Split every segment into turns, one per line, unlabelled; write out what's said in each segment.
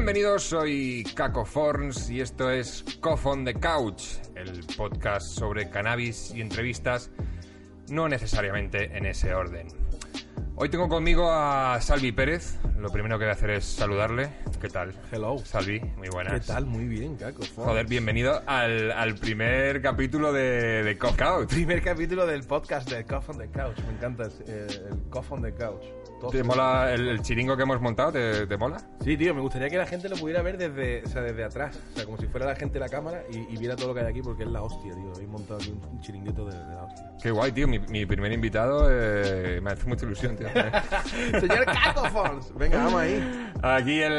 Bienvenidos, soy Caco Forns y esto es Cough on the Couch, el podcast sobre cannabis y entrevistas, no necesariamente en ese orden. Hoy tengo conmigo a Salvi Pérez. Lo primero que voy a hacer es saludarle. ¿Qué tal?
Hello.
Salvi, muy buenas.
¿Qué tal? Muy bien, Caco.
Joder, bienvenido al, al primer capítulo de, de Cough Couch.
Primer capítulo del podcast de Cough on the Couch. Me encanta eh, el Cough on the Couch.
¿Te mola el, el chiringo que hemos montado? ¿Te, te mola?
Sí, tío, me gustaría que la gente lo pudiera ver desde, o sea, desde atrás. O sea, como si fuera la gente de la cámara y, y viera todo lo que hay aquí porque es la hostia, tío. Habéis montado aquí un, un chiringuito de, de la hostia.
Qué guay, tío. Mi, mi primer invitado eh, me hace mucha ilusión, tío.
Señor Caco Fons. Venga, vamos ahí.
Aquí el,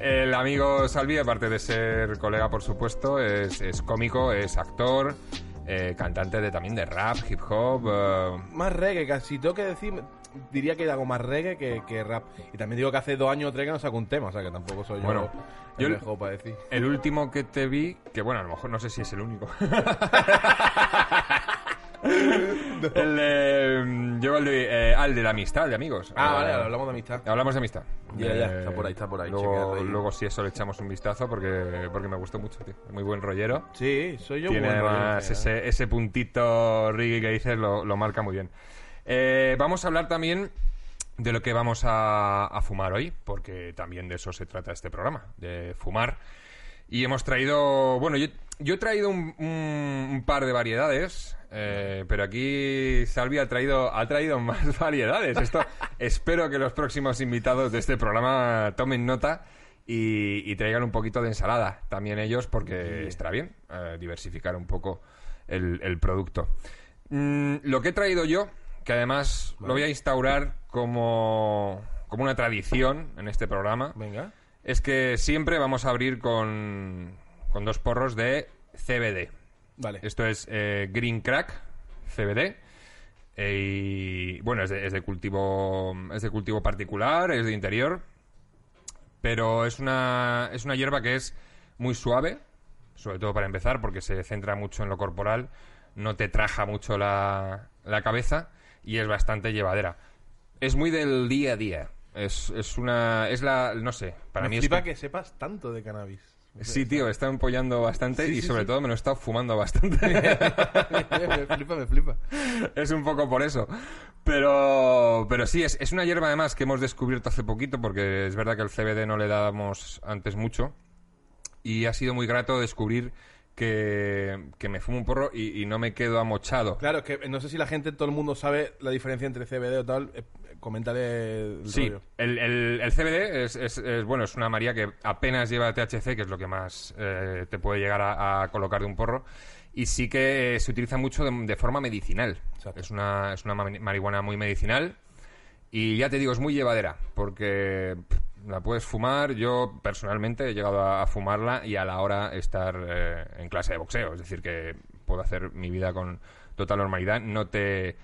el amigo Salvi, aparte de ser colega, por supuesto, es, es cómico, es actor, eh, cantante de, también de rap, hip hop. eh,
Más reggae, casi tengo que decir, diría que hago más reggae que, que rap. Y también digo que hace dos años o tres que no saco un tema, o sea que tampoco soy
Bueno,
yo
yo-
el mejor para decir.
el último que te vi, que bueno, a lo mejor no sé si es el único. el de, yo el de, eh, al de la amistad, de amigos.
Ah,
Eh,
vale, hablamos de amistad.
Hablamos de amistad.
Ya, ya,
Eh,
está por ahí, está por ahí,
Luego,
ahí.
luego si eso le echamos un vistazo porque, porque me gustó mucho, tío. Muy buen rollero.
Sí, soy yo
Tiene
buen rollo,
además
tío.
ese, ese puntito reggae que dices, lo, lo marca muy bien. Eh, vamos a hablar también de lo que vamos a, a fumar hoy, porque también de eso se trata este programa, de fumar. Y hemos traído, bueno, yo, yo he traído un, un- un par de variedades, eh, pero aquí Salvi ha traído, ha traído más variedades. Esto espero que los próximos invitados de este programa tomen nota y, y traigan un poquito de ensalada también ellos, porque estará bien eh, diversificar un poco el, el producto. Mm, lo que he traído yo, que además lo voy a instaurar como, como una tradición en este programa,
Venga.
es que siempre vamos a abrir con, con dos porros de CBD.
Vale.
Esto es eh, Green Crack CBD. eh, y bueno, es de, es de cultivo es de cultivo particular, es de interior, pero es una es una hierba que es muy suave, sobre todo para empezar, porque se centra mucho en lo corporal, no te traja mucho la, la cabeza y es bastante llevadera. Es muy del día a día. Es, es una es la no sé, para
me
mí es
que sepas tanto de cannabis.
Sí, tío, está empollando bastante
Sí,
y sobre
sí.
todo me lo he estado fumando bastante.
me flipa, me flipa.
es un poco por eso. Pero, pero sí, es, es una hierba además que hemos descubierto hace poquito porque es verdad que el CBD no le dábamos antes mucho. Y ha sido muy grato descubrir que, que me fumo un porro y, y no me quedo amochado.
Claro, es que no sé si la gente, todo el mundo sabe la diferencia entre CBD o tal. Coméntale el
Sí, el, el- el CBD es, es- es, bueno, es una María que apenas lleva THC, que es lo que más eh, te puede llegar a, a colocar de un porro, y sí que se utiliza mucho de, de forma medicinal.
Exacto.
Es una, es una mari- marihuana muy medicinal y ya te digo, es muy llevadera, porque pff, la puedes fumar. Yo personalmente he llegado a, a fumarla y a la hora estar eh, en clase de boxeo, es decir, que puedo hacer mi vida con total normalidad. No te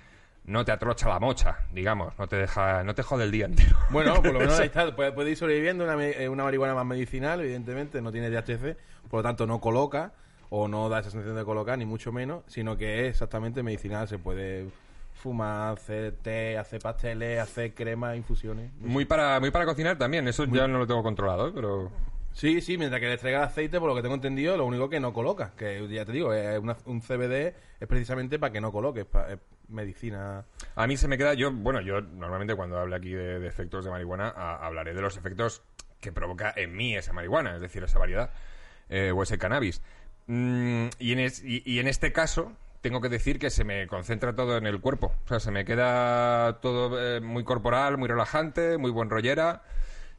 no te atrocha la mocha, digamos, no te deja, no te jode el día entero.
Bueno, por lo menos ahí está. Puede, puede ir sobreviviendo una, eh, una marihuana más medicinal, evidentemente. No tiene THC, por lo tanto no coloca o no da esa sensación de colocar, ni mucho menos, sino que es exactamente medicinal. Se puede fumar, hacer té, hacer pasteles, hacer crema, infusiones.
Muy para, muy para cocinar también, eso ya no lo tengo controlado, pero
Sí, sí, mientras que le traiga el aceite, por lo que tengo entendido, lo único que no coloca, que ya te digo, es una- un CBD es precisamente para que no coloque, es, pa- es medicina.
a mí se me queda, yo, bueno, yo normalmente cuando hable aquí de, efectos de marihuana, hablaré de los efectos que provoca en mí esa marihuana, es decir, esa variedad, eh, o ese cannabis. Mm, y, en este caso, tengo que decir que se me concentra todo en el cuerpo. O sea, se me queda todo eh, muy corporal, muy relajante, muy buen rollera.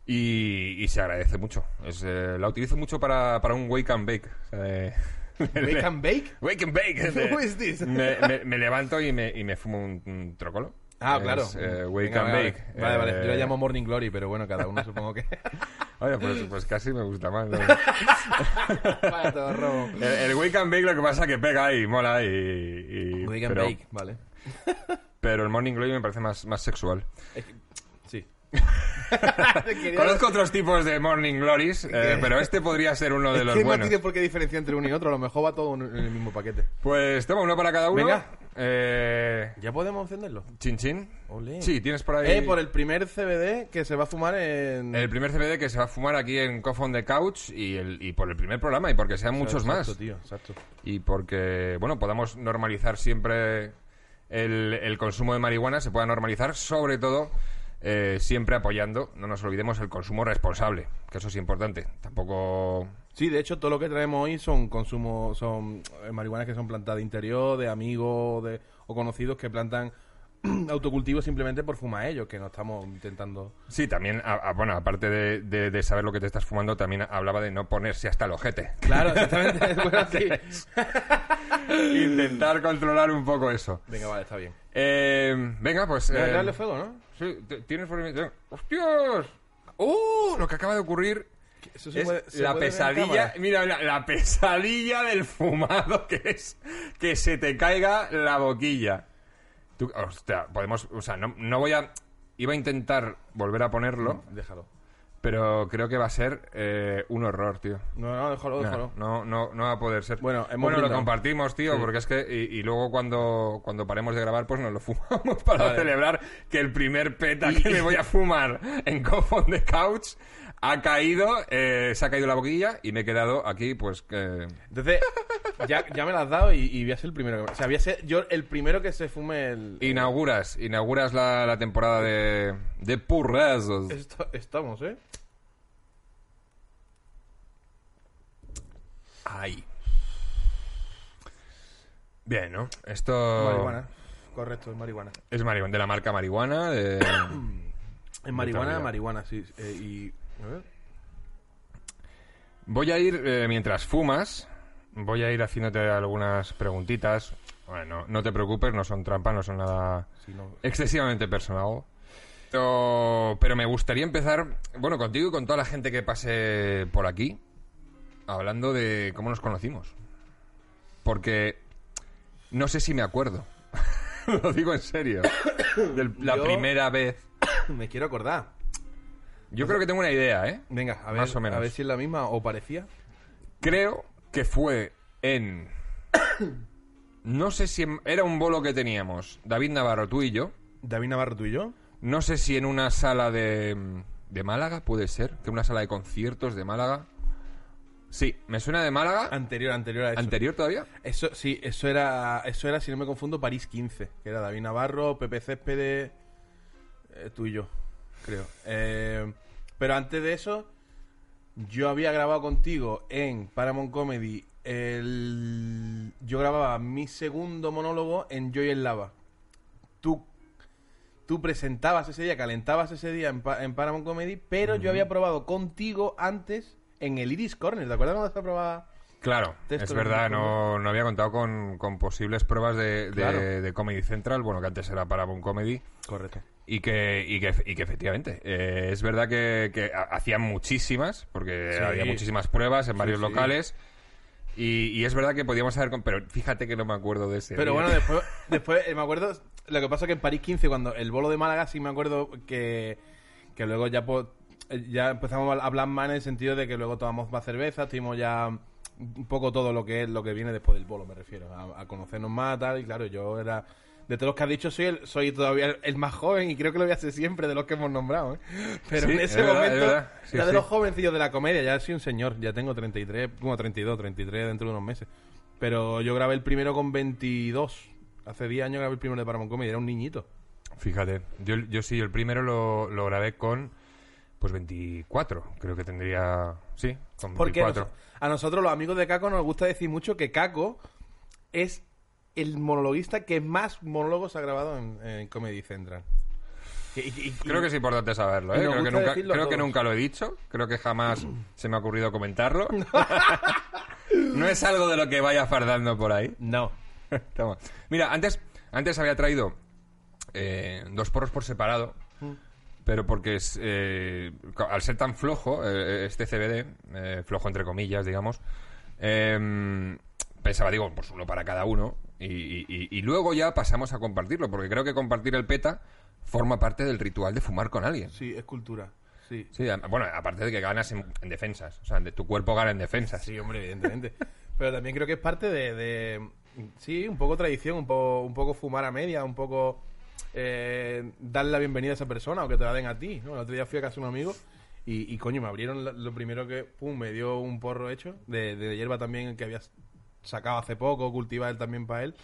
Y, se agradece mucho. Eh, la utilizo mucho para, para un wake and bake. O sea, de-
¿Wake and bake?
Wake and bake.
Who is this?
Me, me- me levanto y me, y me fumo un, un trocolo.
Ah,
Es,
claro.
eh, wake
Venga,
and
vale,
bake.
Vale, vale. Yo le
Eh,
llamo Morning Glory, pero bueno, cada uno supongo que.
Oye, pues, pues casi me gusta más. ¿no?
Robo.
el, el wake and bake lo que pasa es que pega y mola y... y-
Wake and bake, vale.
pero el morning glory me parece más, más sexual.
Es que- Sí.
Conozco otros tipos de morning glories, eh, pero este podría ser uno de
Es
los
que no
buenos.
por qué diferenciar entre uno y otro, a lo mejor va todo en el mismo paquete.
Pues toma uno para cada uno.
Venga.
Eh,
¿Ya podemos encenderlo?
chin chin.
Olé.
Sí, tienes por ahí
Eh, por el primer CBD que se va a fumar en...
el primer CBD que se va a fumar aquí en Cough on the Couch y, el, y por el primer programa y porque sean muchos
Exacto,
más.
tío, exacto.
y porque, bueno, podamos normalizar siempre el, el consumo de marihuana, se pueda normalizar, sobre todo eh, siempre apoyando, no nos olvidemos, el consumo responsable, que eso es importante. Tampoco...
Sí, de hecho, todo lo que traemos hoy son consumo, son eh, marihuanas que son plantadas de interior, de amigos de, o conocidos que plantan autocultivos simplemente por fumar ellos, que no estamos intentando...
Sí, también, a- a- bueno, aparte de, de- de saber lo que te estás fumando, también hablaba de no ponerse hasta el ojete.
Claro, exactamente. bueno, sí.
Intentar controlar un poco eso.
Venga, vale, está bien.
Eh, venga, pues... Eh,
darle fuego, ¿no?
Sí, ¿Tienes por? ¡Hostias! ¡Uh! Lo que acaba de ocurrir
Eso se
es
puede- se
la pesadilla, mira, la, la pesadilla del fumado que es que se te caiga la boquilla. Tú, hostia, podemos, o sea, no, no voy a, iba a intentar volver a ponerlo,
Déjalo.
Pero creo que va a ser eh, un horror, tío.
No, no, déjalo, déjalo.
no, no, no va a poder ser.
Bueno, hemos
bueno lo compartimos, tío,
Sí.
porque es que y, y luego cuando, cuando paremos de grabar, pues nos lo fumamos para
Vale.
celebrar que el primer peta que me voy a fumar en on the Couch ha caído, eh, se ha caído la boquilla y me he quedado aquí, pues que
Entonces, ya, ya me la has dado y, y voy a ser el primero. que- O sea, voy a ser yo el primero que se fume el...
inauguras, inauguras la, la temporada de, de purrazos.
Esto- estamos, ¿eh?
Ay. Bien, ¿no? Esto
Marihuana. Correcto, es marihuana.
es marihuana, de la marca marihuana, de...
Es marihuana, marihuana, sí. eh, y...
Voy a ir, eh, mientras fumas, voy a ir haciéndote algunas preguntitas. Bueno, no te preocupes, no son trampas, no son nada
no...
excesivamente personal. Pero, pero me gustaría empezar, bueno, contigo y con toda la gente que pase por aquí, hablando de cómo nos conocimos. Porque no sé si me acuerdo. Lo digo en serio. De la
Yo-
primera vez.
Me quiero acordar.
Yo creo que tengo una idea, ¿eh?
Venga, a ver,
Más o menos.
a ver si es la misma o parecía.
Creo que fue en. No sé si en- era un bolo que teníamos, David Navarro, tú y yo.
David Navarro, tú y yo.
No sé si en una sala de. de Málaga, puede ser. Que una sala de conciertos de Málaga. Sí, me suena de Málaga.
Anterior, anterior a eso.
¿Anterior todavía?
Eso, sí, eso era, eso era, si no me confundo, París 15. Que era David Navarro, Pepe Céspedes, eh, tú y yo, creo. Eh, pero antes de eso, yo había grabado contigo en Paramount Comedy. El, yo grababa mi segundo monólogo en Joy en Lava. Tú, tú presentabas ese día, calentabas ese día en, Pa- en Paramount Comedy, pero yo había probado contigo antes en el Iris Corner. ¿Te acuerdas cuando se probaba?
Claro, es verdad, no, no había contado con, con posibles pruebas de, de-
Claro.
de Comedy Central, bueno, que antes era Paramount Comedy.
Correcto.
Y que, y que, y que efectivamente, eh, es verdad que, que ha- hacían muchísimas, porque
Sí.
había muchísimas pruebas en
Sí,
varios
sí.
locales. Y, y es verdad que podíamos haber... con- Pero fíjate que no me acuerdo de ese.
Pero
día.
bueno, después, después eh, me acuerdo, lo que pasa que en París 15, cuando el bolo de Málaga, sí me acuerdo que, que luego ya, po- eh, ya empezamos a hablar más en el sentido de que luego tomamos más cerveza, estuvimos ya un poco todo lo que es lo que viene después del bolo, me refiero, a, a conocernos más, tal, y claro, yo era... De todos los que has dicho, soy, el- soy todavía el, más joven y creo que lo voy a ser siempre de los que hemos nombrado. ¿eh? Pero
Sí,
en
es
ese
es
momento
verdad. Sí,
era de los jovencillos de la comedia, ya soy un señor, ya tengo 33, como 32, 33 dentro de unos meses. Pero yo grabé el primero con 22. Hace 10 años grabé el primero de Paramount Comedy, era un niñito.
Fíjate, yo, yo sí, el primero lo, lo grabé con... Pues 24, creo que tendría... Sí, con
Porque
24.
nos- a nosotros los amigos de Caco nos gusta decir mucho que Caco es el monologuista que más monólogos ha grabado en, en Comedy Central. Y- y- y-
Creo que es importante saberlo, ¿eh? Creo, que nunca, creo que lo he dicho. Creo que jamás se me ha ocurrido comentarlo. no es algo de lo que vaya fardando por ahí.
No.
Toma. Mira, antes, antes había traído eh, dos porros por separado, pero porque es, eh, al ser tan flojo, eh, este CBD, eh, flojo entre comillas, digamos, eh, pensaba, digo, pues uno para cada uno, y, y- y- luego ya pasamos a compartirlo, porque creo que compartir el peta forma parte del ritual de fumar con alguien.
Sí, es cultura. Sí.
Sí, a- bueno, aparte de que ganas en, en defensas, o sea, de- tu cuerpo gana en defensas.
Sí, hombre, evidentemente. Pero también creo que es parte de, de- Sí, un poco tradición, un poco, un poco fumar a media, un poco eh, darle la bienvenida a esa persona o que te la den a ti. ¿no? El otro día fui a casa de un amigo y, y, coño, me abrieron lo primero que, pum, me dio un porro hecho de, de hierba también que había sacado hace poco, cultivaba él también para él,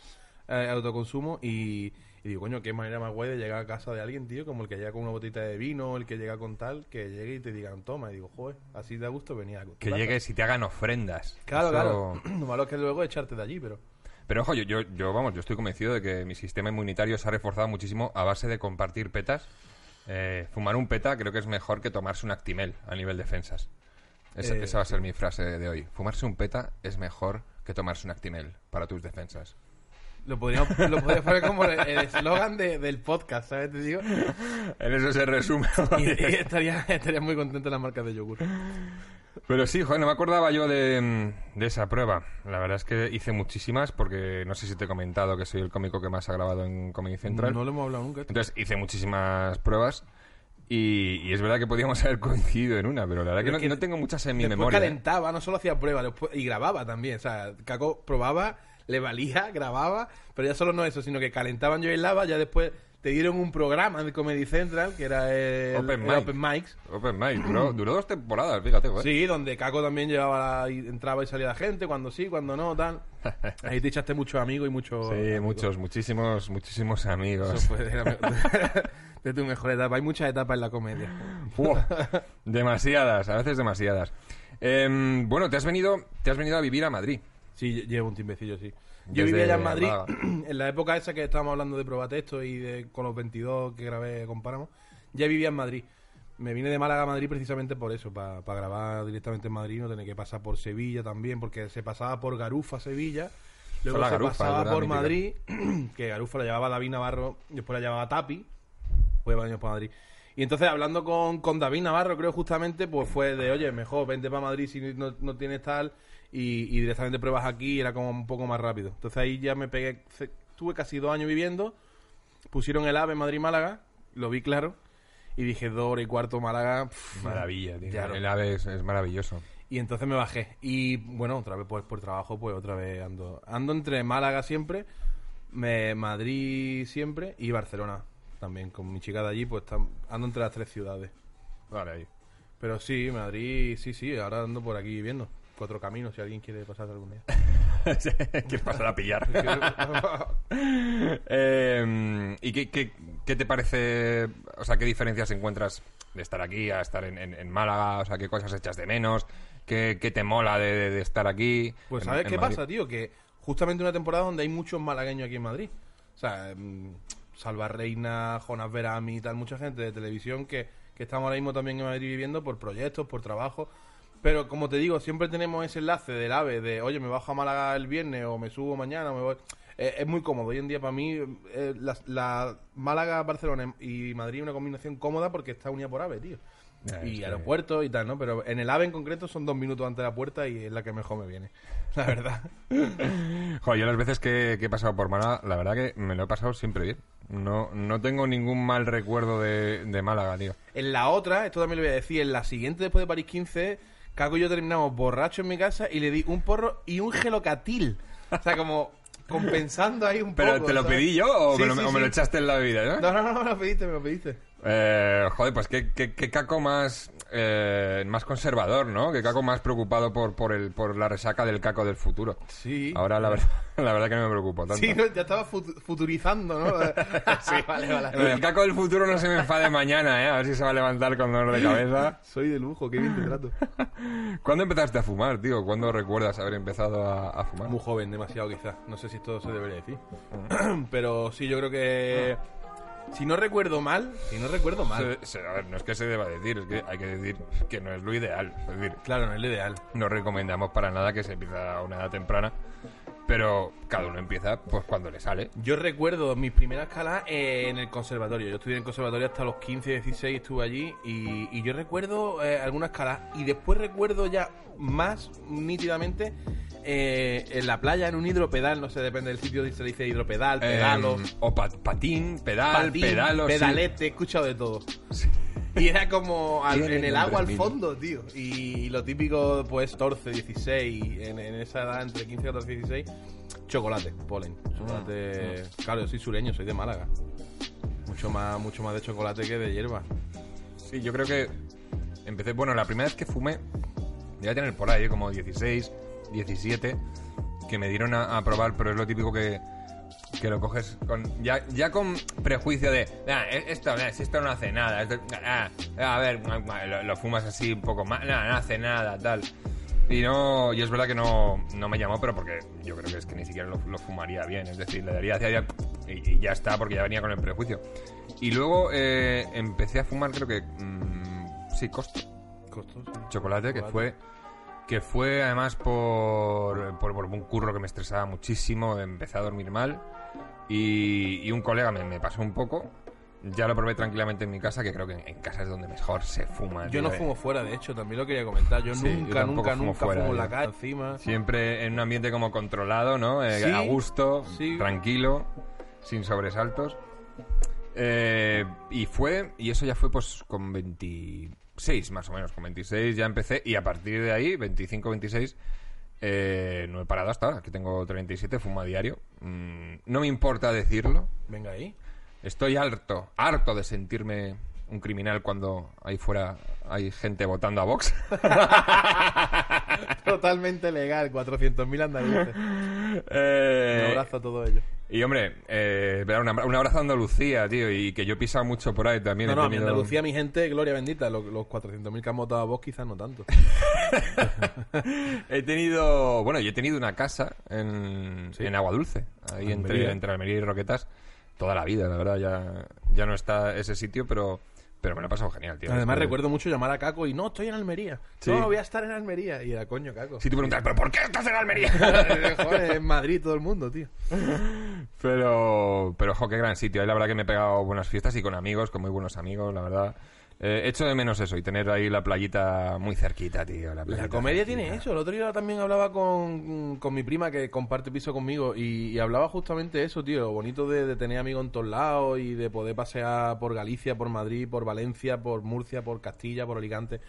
eh, autoconsumo y, y digo, coño, qué manera más guay de llegar a casa de alguien, tío, como el que llega con una botita de vino, el que llega con tal, que llegue y te digan, toma, y digo, joder, así da gusto venir a
Que llegues y te hagan ofrendas.
Claro,
Eso-
claro. Lo malo es que luego echarte de allí, pero...
Pero ojo, yo, yo, yo, vamos, yo estoy convencido de que mi sistema inmunitario se ha reforzado muchísimo a base de compartir petas. Eh, fumar un peta creo que es mejor que tomarse un actimel a nivel defensas. Esa,
Eh,
esa va a ser mi frase de hoy. Fumarse un peta es mejor que tomarse un actimel para tus defensas.
Lo podríamos, lo podríamos poner como el eslogan de- del podcast, ¿sabes? Te digo.
En eso se resume.
Y, y estaría, estaría muy contento en las marcas de yogur.
Pero sí, joder, no me acordaba yo de, de esa prueba. La verdad es que hice muchísimas porque no sé si te he comentado que soy el cómico que más ha grabado en Comedy Central.
No lo hemos hablado nunca.
Entonces hice muchísimas pruebas y, y es verdad que podíamos haber coincidido en una, pero la verdad que
Pero
no,
es que
no tengo muchas en mi memoria. ¿eh?
calentaba, no solo hacía pruebas, después- y grababa también. O sea, Caco probaba, le valía, grababa, pero ya solo no eso, sino que calentaban yo y lava, ya después te dieron un programa de Comedy Central, que era el
Open
el
Mic.
Open Mics.
Open Mic, duró, duró dos temporadas, fíjate, joder.
Sí, donde Caco también llevaba entraba y salía la gente, cuando sí, cuando no, tal. Ahí te echaste muchos amigos y muchos...
Sí,
amigos.
muchos, muchísimos, muchísimos amigos.
Eso fue me- de tu mejor etapa. Hay muchas etapas en la comedia.
Demasiadas, a veces demasiadas. Em, bueno, te has venido, te has venido a vivir a Madrid.
Sí, lle- llevo un tiempecillo, sí. Yo
Desde
vivía allá en Madrid,
Málaga.
en la época esa que estábamos hablando de probatexto y de con los 22 que grabé comparamos, ya vivía en Madrid. Me vine de Málaga a Madrid precisamente por eso, para grabar directamente en Madrid, no tener que pasar por Sevilla también, porque se pasaba por Garufa, Sevilla, luego
la
se
Garufa,
pasaba por
Mítica.
Madrid, que Garufa la llevaba David Navarro, después la llevaba Tapi, fue años para Madrid. Y entonces hablando con, con David Navarro, creo justamente, pues fue de, oye, mejor vente para Madrid si no, no tienes tal, y, y directamente pruebas aquí, y era como un poco más rápido. Entonces ahí ya me pegué, ce- tuve casi dos años viviendo, pusieron el AVE Madrid-Málaga, lo vi claro, y dije dos horas y cuarto Málaga, pff,
Maravilla, tío.
Claro.
El ave es, es maravilloso.
y entonces me bajé. Y bueno, otra vez pues por trabajo, pues otra vez ando. Ando entre Málaga siempre, me- Madrid siempre y Barcelona también. Con mi chica de allí, pues tam- ando entre las tres ciudades.
Vale, ahí.
Pero sí, Madrid, sí, sí, ahora ando por aquí viviendo. Cuatro caminos, si alguien quiere pasar algún día.
Quieres pasar a pillar. Eh, ¿Y qué, qué- qué te parece? O sea, ¿qué diferencias encuentras de estar aquí a estar en, en- en Málaga? O sea, ¿qué cosas echas de menos? ¿Qué, qué te mola de, de- de estar aquí?
Pues
en-
¿sabes qué
Madrid?
pasa, tío? Que justamente una temporada donde hay muchos malagueños aquí en Madrid. O sea, mm, Salva Reina, Jonas Verami y tal, mucha gente de televisión que, que estamos ahora mismo también en Madrid viviendo por proyectos, por trabajo. Pero como te digo, siempre tenemos ese enlace del AVE de, oye, me bajo a Málaga el viernes o me subo mañana, me voy. Eh, es muy cómodo. Hoy en día para mí eh, la Málaga, Barcelona y Madrid es una combinación cómoda porque está unida por AVE, tío. Y aeropuertos y tal, ¿no? Pero en el AVE en concreto son dos minutos antes de la puerta y es la que mejor me viene. La verdad.
Joder, yo las veces que, que he pasado por Málaga, la verdad que me lo he pasado siempre bien. No, no tengo ningún mal recuerdo de, de Málaga, tío.
En la otra, esto también lo voy a decir, en la siguiente después de París 15, Caco y yo terminamos borrachos en mi casa y le di un porro y un gelocatil. O sea, como compensando ahí un
¿Pero
poco.
te lo
¿sabes?
pedí yo o,
Sí,
me, lo,
sí,
o me lo echaste en la bebida, no?
No, no, no, me lo pediste, me lo pediste.
Eh, joder, pues qué, qué- qué caco más, eh, más conservador, ¿no? Qué caco más preocupado por, por, el, por la resaca del caco del futuro.
Sí.
Ahora la verdad, la verdad que no me preocupo tanto.
Sí, no, ya estaba fut- futurizando, ¿no? sí, vale, vale.
El caco del futuro no se me enfade mañana, ¿eh? A ver si se va a levantar con dolor de cabeza.
Soy de lujo, qué bien te trato.
¿Cuándo empezaste a fumar, tío? ¿Cuándo recuerdas haber empezado a, a fumar?
Muy joven, demasiado quizás. No sé si esto se debería decir. Pero sí, yo creo que... Si no recuerdo mal, si no recuerdo mal.
Se- se- a ver, no es que se deba decir, es que hay que decir que no es lo ideal. Es decir,
Claro, no es lo ideal.
no recomendamos para nada que se empiece a una edad temprana, pero cada uno empieza pues cuando le sale.
Yo recuerdo mis primeras escalas en el conservatorio. Yo estudié en el conservatorio hasta los 15, 16, estuve allí. Y, y yo recuerdo eh, algunas escalas. Y después recuerdo ya más nítidamente eh, en la playa, en un hidropedal. No sé, depende del sitio si se dice hidropedal, pedalo,
Em, o pa- patín, pedal,
patín,
pedalo. sí.
pedalete. He escuchado de todo. Y era como al- en el agua al fondo, tío. Y lo típico, pues 14, 16, en, en esa edad entre 15, 14 y 16, chocolate, polen. Chocolate. Claro, yo soy sureño, soy de Málaga. Mucho más, mucho más de chocolate que de hierba.
Sí, yo creo que empecé. Bueno, la primera vez que fumé, ya tener por ahí como 16, 17, que me dieron a, a probar, pero es lo típico que, que lo coges con ya, ya con prejuicio de. "Ah, e- esto, si esto no hace nada. esto- ah, a ver, lo, lo fumas así un poco más. No, no hace nada, tal. Y no, y es verdad que no, no me llamó, pero porque yo creo que es que ni siquiera lo, lo fumaría bien. Es decir, le daría hacia allá y, y ya está, porque ya venía con el prejuicio. Y luego eh, empecé a fumar, creo que. mm, sí, costo.
Costoso.
Chocolate, que fue. Que fue además por, por, por un curro que me estresaba muchísimo. Empecé a dormir mal. Y, y un colega me, me pasó un poco. Ya lo probé tranquilamente en mi casa, que creo que en, en casa es donde mejor se fuma.
Yo no
eh.
fumo fuera, de hecho, también lo quería comentar. Yo
Sí,
nunca, nunca,
fumo
nunca
fuera,
fumo en la calle encima.
Siempre en un ambiente como controlado, ¿no? Eh,
Sí,
a gusto,
sí.
tranquilo, sin sobresaltos. Eh, y fue, y eso ya fue pues con 26 más o menos, con 26 ya empecé y a partir de ahí, 25, 26, eh, no he parado hasta ahora, que tengo 37, fumo a diario. Mm, no me importa decirlo,
Venga ahí.
estoy harto, harto de sentirme un criminal cuando ahí fuera hay gente votando a Vox.
Totalmente legal, 400.000 andaluces.
Eh,
Un abrazo a todos ellos.
Y hombre, eh, un, un abrazo a Andalucía, tío, y que yo he pisado mucho por ahí también.
No, no, a mi
tenido-
Andalucía, mi gente, gloria bendita. Los, los 400.000 que han votado a vos, quizás no tanto.
He tenido, bueno, yo he tenido una casa en,
Sí.
en Agua Dulce, ahí entre,
Almería.
entre Almería y Roquetas, toda la vida, la verdad, ya, ya no está ese sitio, pero, pero me lo he pasado genial, tío.
Además,
Después-
recuerdo mucho llamar a Caco y no, estoy en Almería.
Sí.
No, voy a estar en Almería. Y era coño, Caco.
Si tú preguntas, ¿pero por qué estás en Almería?
Joder, en Madrid todo el mundo, tío.
Pero, pero, jo, qué gran sitio. Ahí la verdad que me he pegado buenas fiestas y con amigos, con muy buenos amigos, la verdad. Eh, echo de menos eso y tener ahí la playita muy cerquita, tío. La,
La comedia
cerquita.
tiene eso. El otro día también hablaba con, con mi prima que comparte piso conmigo y, y hablaba justamente eso, tío. Lo bonito de, de tener amigos en todos lados y de poder pasear por Galicia, por Madrid, por Valencia, por Murcia, por Castilla, por Alicante.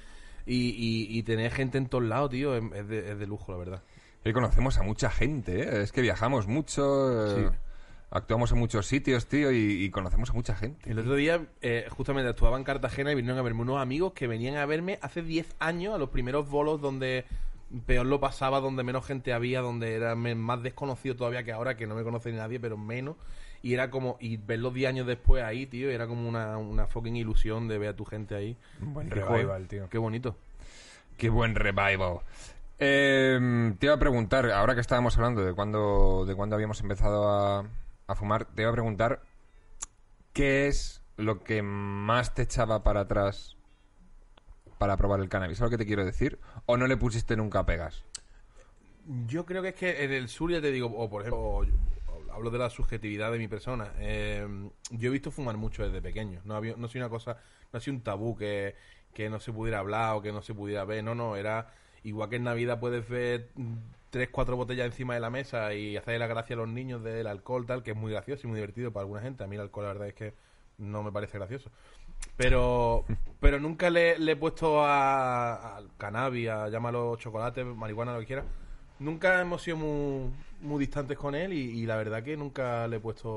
Y, y- y tener gente en todos lados, tío, es, es de, es de lujo, la verdad.
Hoy conocemos a mucha gente, ¿eh? Es que viajamos mucho, eh,
Sí.
Actuamos en muchos sitios, tío, y, y conocemos a mucha gente.
El otro día, eh, justamente, actuaba en Cartagena y vinieron a verme unos amigos que venían a verme hace 10 años a los primeros bolos donde peor lo pasaba, donde menos gente había, donde era más desconocido todavía que ahora, que no me conoce ni nadie, pero menos. Y era como, y verlos 10 años después ahí, tío, era como una, una fucking ilusión de ver a tu gente ahí.
Un buen revival, tío.
Qué bonito.
Qué buen revival. Eh, te iba a preguntar, ahora que estábamos hablando de cuándo, de cuándo habíamos empezado a, a fumar, te iba a preguntar qué es lo que más te echaba para atrás para probar el cannabis. ¿Sabes lo que te quiero decir? ¿O no le pusiste nunca pegas?
Yo creo que es que en el sur ya te digo, o por ejemplo, o- hablo de la subjetividad de mi persona. eh, yo he visto fumar mucho desde pequeño. No había, no soy una cosa, no ha sido un tabú que, que no se pudiera hablar o que no se pudiera ver. No, no, era igual que en Navidad puedes ver tres, cuatro botellas encima de la mesa y hacerle la gracia a los niños del alcohol, tal, que es muy gracioso y muy divertido para alguna gente. A mí el alcohol, la verdad es que no me parece gracioso. Pero, pero nunca le, le he puesto a- al cannabis, a llámalo chocolate, marihuana, lo que quieras. Nunca hemos sido muy, muy distantes con él y, y la verdad que nunca le he puesto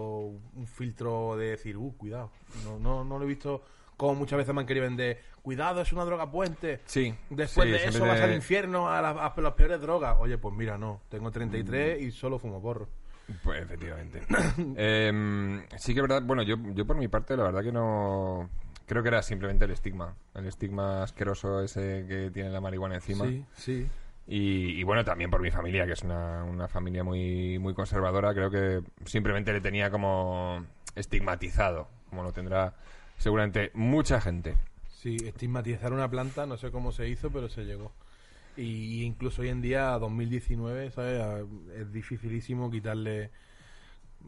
un filtro de decir, uh, cuidado. No, no, no lo he visto como muchas veces me han querido vender, cuidado, es una droga puente.
Sí.
Después
sí,
de eso vas al infierno, a, las- a las peores drogas. Oye, pues mira, no, tengo 33 y solo fumo porro.
Pues efectivamente. Em, sí que es verdad, bueno, yo, yo por mi parte la verdad que no... Creo que era simplemente el estigma. El estigma asqueroso ese que tiene la marihuana encima.
sí.
Y, y bueno, también por mi familia, que es una, una familia muy, muy conservadora, creo que simplemente le tenía como estigmatizado, como lo tendrá seguramente mucha gente.
Sí, estigmatizar una planta, no sé cómo se hizo, pero se llegó. Y incluso hoy en día, 2019, ¿sabes? Es dificilísimo quitarle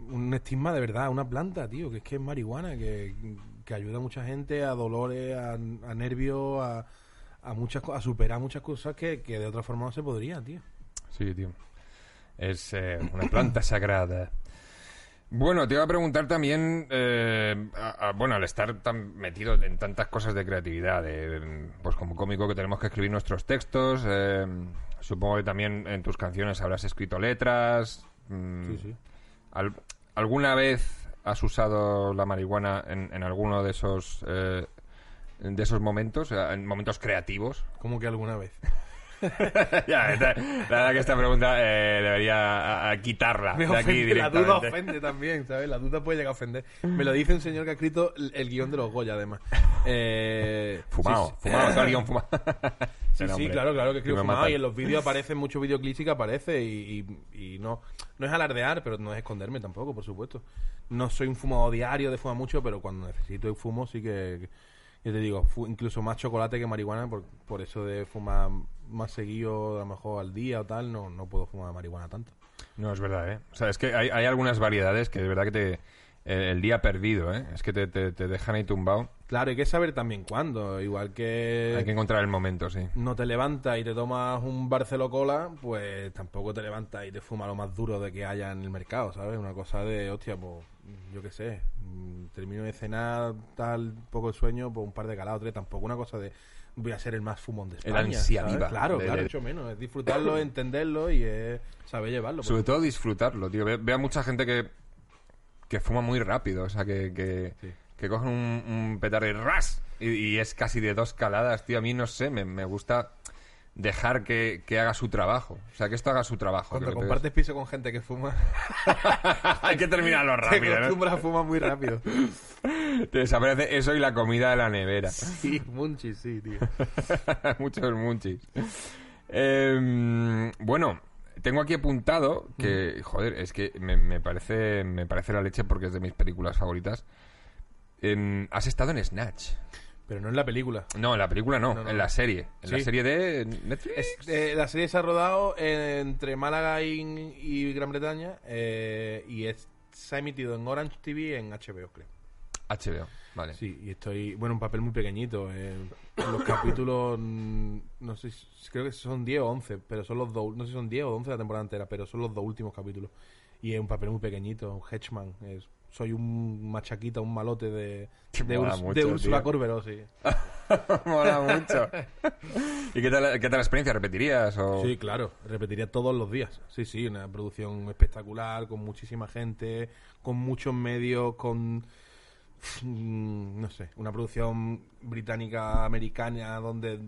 un estigma de verdad a una planta, tío, que es que es marihuana, que, que ayuda a mucha gente a dolores, a, a nervios, a, a muchas a superar muchas cosas que, que de otra forma no se podría, tío.
Sí, tío. Es eh, una planta sagrada. Bueno, te iba a preguntar también, eh, a- a- bueno, al estar tan metido en tantas cosas de creatividad, de, pues como cómico que tenemos que escribir nuestros textos, eh, supongo que también en tus canciones habrás escrito letras. mm,
Sí, sí.
al- ¿Alguna vez has usado la marihuana en, en alguno de esos eh, de esos momentos, en momentos creativos?
Como que alguna vez.
ya, la verdad que esta pregunta eh, debería a- a quitarla
Me
de aquí
ofende, la duda ofende también, ¿sabes? La duda puede llegar a ofender. Me lo dice un señor que ha escrito el, el guion de los Goya, además. Eh,
Fumado,
sí,
fumado, todo el guion fumado.
Sí, sí, claro, claro que escribo fumado y en los vídeos aparecen muchos videoclips y que aparece y, y- y no, no es alardear, pero no es esconderme tampoco, por supuesto. No soy un fumador diario de fumar mucho, pero cuando necesito el fumo sí que, yo te digo, incluso más chocolate que marihuana, por, por eso de fumar más seguido, a lo mejor al día o tal, no, no puedo fumar marihuana tanto.
No, es verdad, ¿eh? O sea, es que hay, hay algunas variedades que es verdad que te... el día perdido, ¿eh? Es que te, te- te dejan ahí tumbado.
Claro, hay que saber también cuándo, igual que...
Hay que encontrar el momento, sí.
no te levantas y te tomas un Barcelo Cola, pues tampoco te levantas y te fumas lo más duro de que haya en el mercado, ¿sabes? Una cosa de, hostia, pues, yo qué sé, mm, termino de cenar, tal, poco de sueño, pues un par de calados, tres, tampoco una cosa de voy a ser el más fumón de
El
España.
ansia
¿sabes?
viva
Claro,
de-
claro,
de-
mucho menos. Es disfrutarlo, entenderlo y es saber llevarlo.
Sobre todo disfrutarlo, tío. Ve- Veo a mucha gente que, que fuma muy rápido, o sea, que, que,
Sí.
que cogen un, un petardo y ¡ras! Y, y es casi de dos caladas, tío. A mí, no sé, me, me gusta dejar que, que haga su trabajo. O sea, que esto haga su trabajo.
Cuando compartes piso con gente que fuma,
Hay que terminarlo
te
rápido, ¿no?
acostumbras a fumar muy rápido.
Te desaparece eso y la comida de la nevera.
Sí, munchi, sí, tío.
Muchos munchis. Em, bueno, tengo aquí apuntado que, joder, es que me, me parece me parece la leche porque es de mis películas favoritas. Em, has estado en Snatch.
Pero no en la película.
No, en la película no,
No, no,
en la serie. En la
Sí.
serie de Netflix.
Es- eh, la serie se ha rodado entre Málaga y, y Gran Bretaña eh, y es- se ha emitido en Orange TV en HBO, creo.
HBO, vale.
Sí, y estoy, bueno, un papel muy pequeñito. eh, los capítulos, mm, no sé, si- creo que son 10 o 11, pero son los dos, no sé si son 10 o 11 la temporada entera, pero son los dos últimos capítulos. Y es un papel muy pequeñito, un hedgeman. es- soy un machaquita, un malote de, de, Urs-
mucho,
de Úrsula. Corberó, sí.
Mola mucho. ¿Y qué tal, qué tal la experiencia? ¿Repetirías? O...
Sí, claro, repetiría todos los días. Sí, sí, una producción espectacular, con muchísima gente, con muchos medios, con. mm, No sé, una producción británica, americana, donde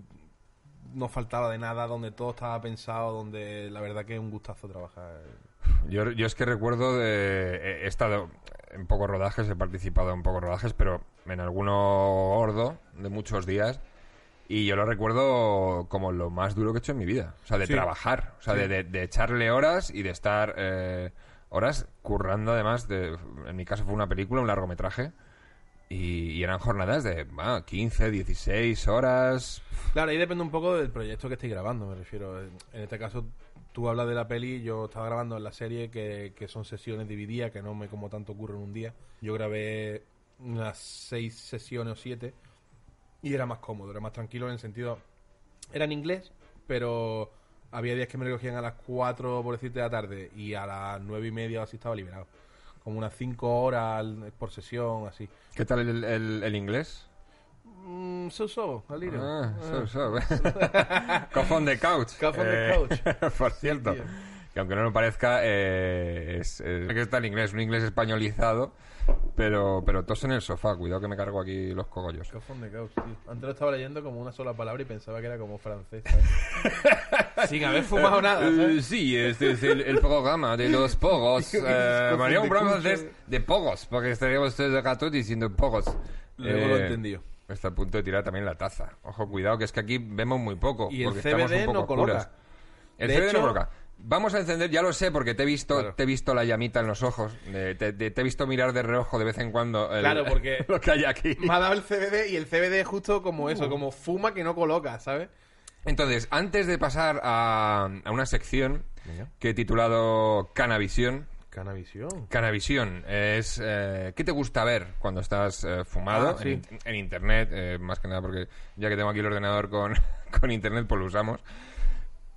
no faltaba de nada, donde todo estaba pensado, donde la verdad que es un gustazo trabajar.
Yo, yo es que recuerdo de... He estado en pocos rodajes, he participado en pocos rodajes, pero en alguno gordo de muchos días. Y yo lo recuerdo como lo más duro que he hecho en mi vida. O sea, de
Sí.
trabajar. O sea,
Sí.
de, de- de echarle horas y de estar eh, horas currando además. De, en mi caso fue una película, un largometraje. Y, y eran jornadas de ah, 15, 16 horas.
Claro, ahí depende un poco del proyecto que estéis grabando, me refiero. En este caso, tú hablas de la peli, yo estaba grabando en la serie que, son sesiones divididas, que no me como tanto ocurre en un día. Yo grabé unas seis sesiones o siete y era más cómodo, era más tranquilo en el sentido... Era en inglés, pero había días que me recogían a las 4, por decirte, de la tarde y a las nueve y media así estaba liberado. Como unas 5 horas por sesión, así.
¿Qué tal el- el inglés?
Mm, so, so, a little.
Ah,
Ah.
so, so. Cough on the couch.
Cough on the
Eh,
couch.
Por cierto.
tío.
que aunque no lo parezca, eh, es, es- que está el inglés, un inglés españolizado, pero, pero tos en el sofá. Cuidado que me cargo aquí los cogollos.
Cajón de caos, tío. Antes lo estaba leyendo como una sola palabra y pensaba que era como francés. ¿sabes? Sin haber fumado nada. ¿sabes?
Eh, sí, este es el, el programa de los pogos. Eh, María, un programa
de
de, pogos, porque estaríamos todo el rato diciendo pogos.
Luego lo he
Eh,
entendido.
Está a punto de tirar también la taza. Ojo, cuidado, que es que aquí vemos muy poco.
Y el
porque estamos
CBD
un poco
no coloca.
oscuras. El
De
CBD
hecho-
no coloca. Vamos a encender, ya lo sé, porque te he visto,
Claro.
te he visto la llamita en los ojos. te, te- te he visto mirar de reojo de vez en cuando el-
Claro, porque-
lo que hay aquí.
Me ha dado el CBD y el CBD es justo como eso, como fuma que no coloca, ¿sabes?
Entonces, antes de pasar a, a una sección que he titulado Canavisión,
Canavisión.
Canavisión es eh, ¿qué te gusta ver cuando estás eh, fumado
Ah, sí.
en, in- en internet? eh, más que nada porque ya que tengo aquí el ordenador con, con internet, pues lo usamos.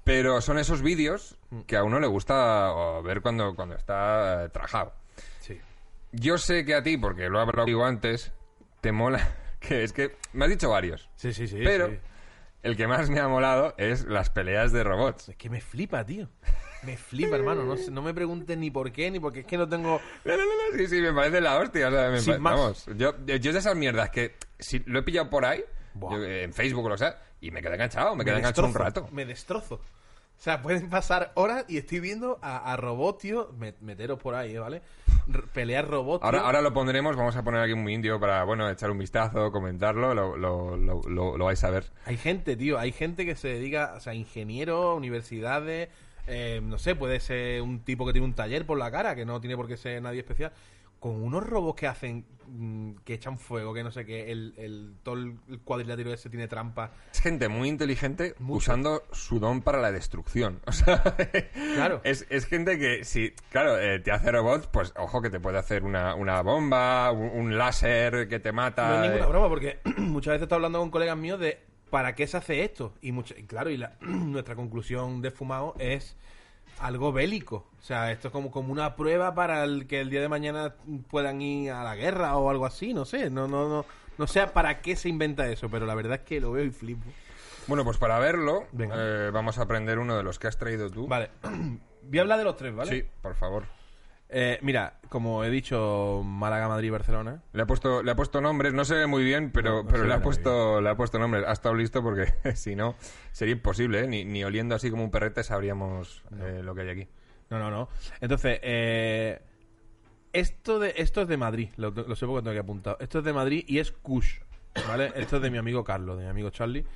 Pero son esos vídeos
Mm.
que a uno le gusta o, ver cuando, cuando está eh, trajado.
Sí.
yo sé que a ti, porque lo he hablado contigo antes, te mola. Que es que me has dicho varios.
Sí, sí, sí.
Pero
sí.
el que más me ha molado es las peleas de robots.
Es que me flipa, tío. Me flipa, hermano. No, no me preguntes ni por qué, ni porque es que no tengo...
No, no, no, no, sí, sí, me parece la hostia. o sea, me
Sin más.
Vamos, yo, yo de esas mierdas que si lo he pillado por ahí, yo, en Facebook o lo sea, y me quedé enganchado, me quedé
me
enganchado un rato.
Me destrozo. O sea, pueden pasar horas y estoy viendo a, a tío, me- meteros por ahí, ¿vale? R- pelear robots,
Ahora,
tío.
ahora lo pondremos, vamos a poner aquí un indio para, bueno, echar un vistazo, comentarlo, lo, lo, lo, lo- lo vais a ver.
Hay gente, tío, hay gente que se dedica, o sea, ingenieros, universidades, eh, no sé, puede ser un tipo que tiene un taller por la cara, que no tiene por qué ser nadie especial, con unos robots que hacen, mm, que echan fuego, que no sé qué, el, el, todo el cuadrilátero ese tiene trampa.
Es gente muy inteligente
Mucho.
usando su don para la destrucción. O sea,
Claro.
es, es gente que, si, claro, eh, te hace robots, pues ojo que te puede hacer una, una bomba, un, un láser que te mata.
No es ninguna
eh,
broma, porque muchas veces estoy hablando con colegas míos de para qué se hace esto. Y, mucho, y claro, y la- nuestra conclusión de Fumado es algo bélico. O sea, esto es como, como una prueba para el que el día de mañana puedan ir a la guerra o algo así, no sé. No, no, no, no sé para qué se inventa eso, pero la verdad es que lo veo y flipo.
Bueno, pues para verlo, eh, vamos a aprender uno de los que has traído tú.
Vale, voy a hablar de los tres, ¿vale?
Sí, por favor.
Eh, mira, como he dicho, Málaga, Madrid, Barcelona.
Le ha puesto, le ha puesto nombres, no se ve muy bien, pero,
No, no
pero le, ha puesto, le ha puesto nombres. Ha estado listo porque si no, sería imposible, ¿eh? Ni, ni oliendo así como un perrete sabríamos eh, lo que hay aquí.
No, no, no. Entonces, eh, esto, de, esto es de Madrid, lo, lo sé porque tengo que apuntado. Esto es de Madrid y es Kush, ¿vale? Esto es de mi amigo Carlos, de mi amigo Charlie.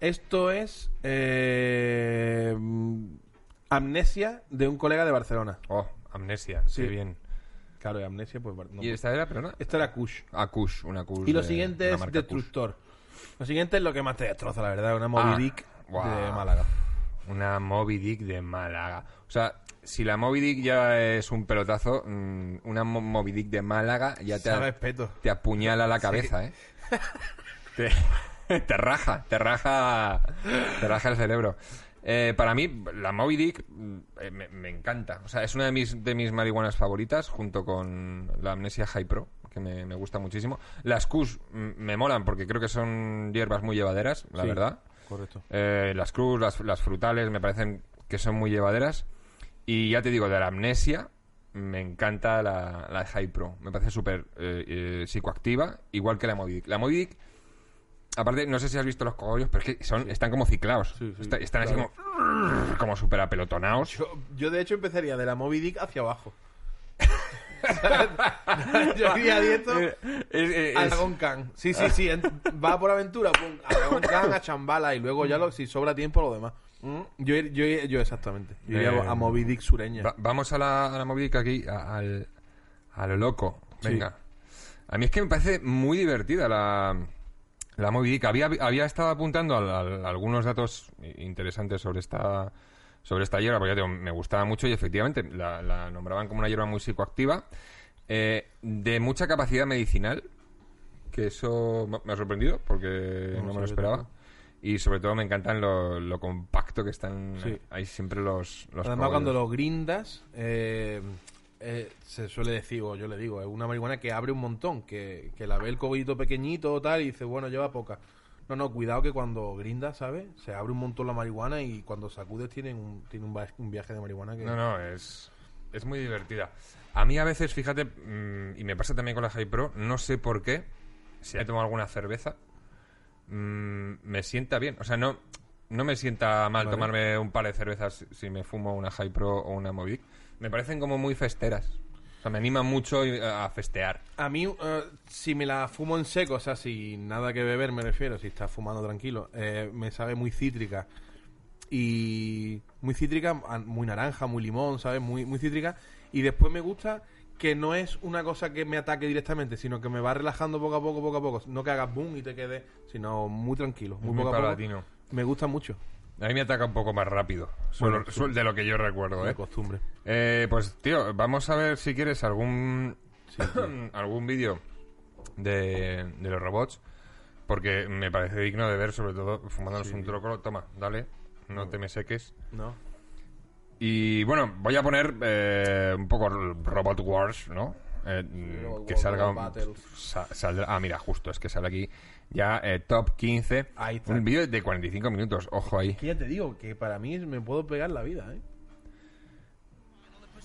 Esto es eh, Amnesia de un colega de Barcelona.
Oh, amnesia,
Sí.
bien.
Claro, y Amnesia, pues... no,
¿Y esta era, perdona?
Esto era Kush.
Ah, Kush, una Kush.
Y lo
de-
siguiente es
Kush.
Destructor. Lo siguiente es lo que más te destroza, la verdad, una Moby
Ah,
Dick
guau.
de Málaga.
Una Moby Dick de Málaga. O sea, si la Moby Dick ya es un pelotazo, mm, una Mo- Moby Dick de Málaga ya te, te apuñala la cabeza, ¿eh? Te, te raja, te raja, te raja el cerebro. Eh, para mí, la Moby Dick mm, eh, me, me encanta. O sea, es una de mis, de mis marihuanas favoritas, junto con la Amnesia High Pro, que me, me gusta muchísimo. Las Kush mm, me molan porque creo que son hierbas muy llevaderas, la
Sí.
verdad.
Correcto.
Eh, las cruz, las, las frutales, me parecen que son muy llevaderas. Y ya te digo, de la amnesia, me encanta la, la High Pro. Me parece súper psicoactiva, igual que la Moby Dick. La Moby Dick, aparte, no sé si has visto los cogollos, pero es que son, están como ciclados.
Sí, sí,
Está- están así como, como súper apelotonados.
Yo, yo, de hecho, empezaría de la Moby Dick hacia abajo. yo iría directo
Eh, es- es-
a Dragon Khan. Sí, sí, sí. en- va por aventura, pum, a Dragon Khan, a Chambala y luego ya, lo, si sobra tiempo, lo demás. Yo, ir- yo, ir- yo exactamente. Yo iría
Eh,
a Moby Dick sureña.
Va- vamos a la, a la Moby Dick aquí, a, al, a lo loco.
Sí.
Venga. A mí es que me parece muy divertida la, la Moby Dick. Había, había estado apuntando al- algunos datos interesantes sobre esta sobre esta hierba, porque ya digo, me gustaba mucho y efectivamente la, la nombraban como una hierba muy psicoactiva, eh, de mucha capacidad medicinal, que eso me- ha sorprendido porque
No
no, me lo esperaba. Y sobre todo me encantan lo, lo compacto que están
Sí.
ahí siempre los, los
Además, cuando lo grindas, eh, eh, se suele decir, o yo le digo, es una marihuana que abre un montón, que, que la ve el cogollito pequeñito o tal y dice, bueno, lleva poca. No, no, cuidado que cuando grindas, ¿sabes? Se abre un montón la marihuana y cuando sacudes tiene un, tiene un, viaje de marihuana que...
No, no, es, es muy divertida. A mí a veces, fíjate, mm, y me pasa también con la High Pro, no sé por qué, si he tomado alguna cerveza, mm, me sienta bien. O sea, no, no me sienta mal
Vale.
tomarme un par de cervezas si me fumo una High Pro o una Moby Dick. Me parecen como muy festeras. O sea, me animan mucho y- a festear.
A mí, eh, si me la fumo en seco, o sea, sin nada que beber me refiero, si estás fumando tranquilo, eh, me sabe muy cítrica. Y muy cítrica, muy naranja, muy limón, ¿sabes? Muy, muy cítrica. Y después me gusta que no es una cosa que me ataque directamente, sino que me va relajando poco a poco, poco a poco. No que hagas boom y te quedes, sino muy tranquilo, muy,
Muy
poco a poco. Me gusta mucho,
A mí me ataca un poco más rápido. Suelo- de lo que yo recuerdo,
de
¿eh?
costumbre.
Eh, pues, tío, vamos a ver si quieres algún
Sí,
algún vídeo de, de los robots, porque me parece digno de ver, sobre todo fumándonos
Sí.
un troco. Toma, dale, no te me seques.
¿No?
Y bueno, voy a poner eh, un poco Robot Wars, ¿no? Eh,
luego
que salga
of
un-
Battles.
sa- saldrá- ah, mira, justo, es que sale aquí ya eh, top 15.
Ahí está.
Un vídeo de 45 minutos, ojo ahí.
Que ya te digo, que para mí me puedo pegar la vida, ¿eh?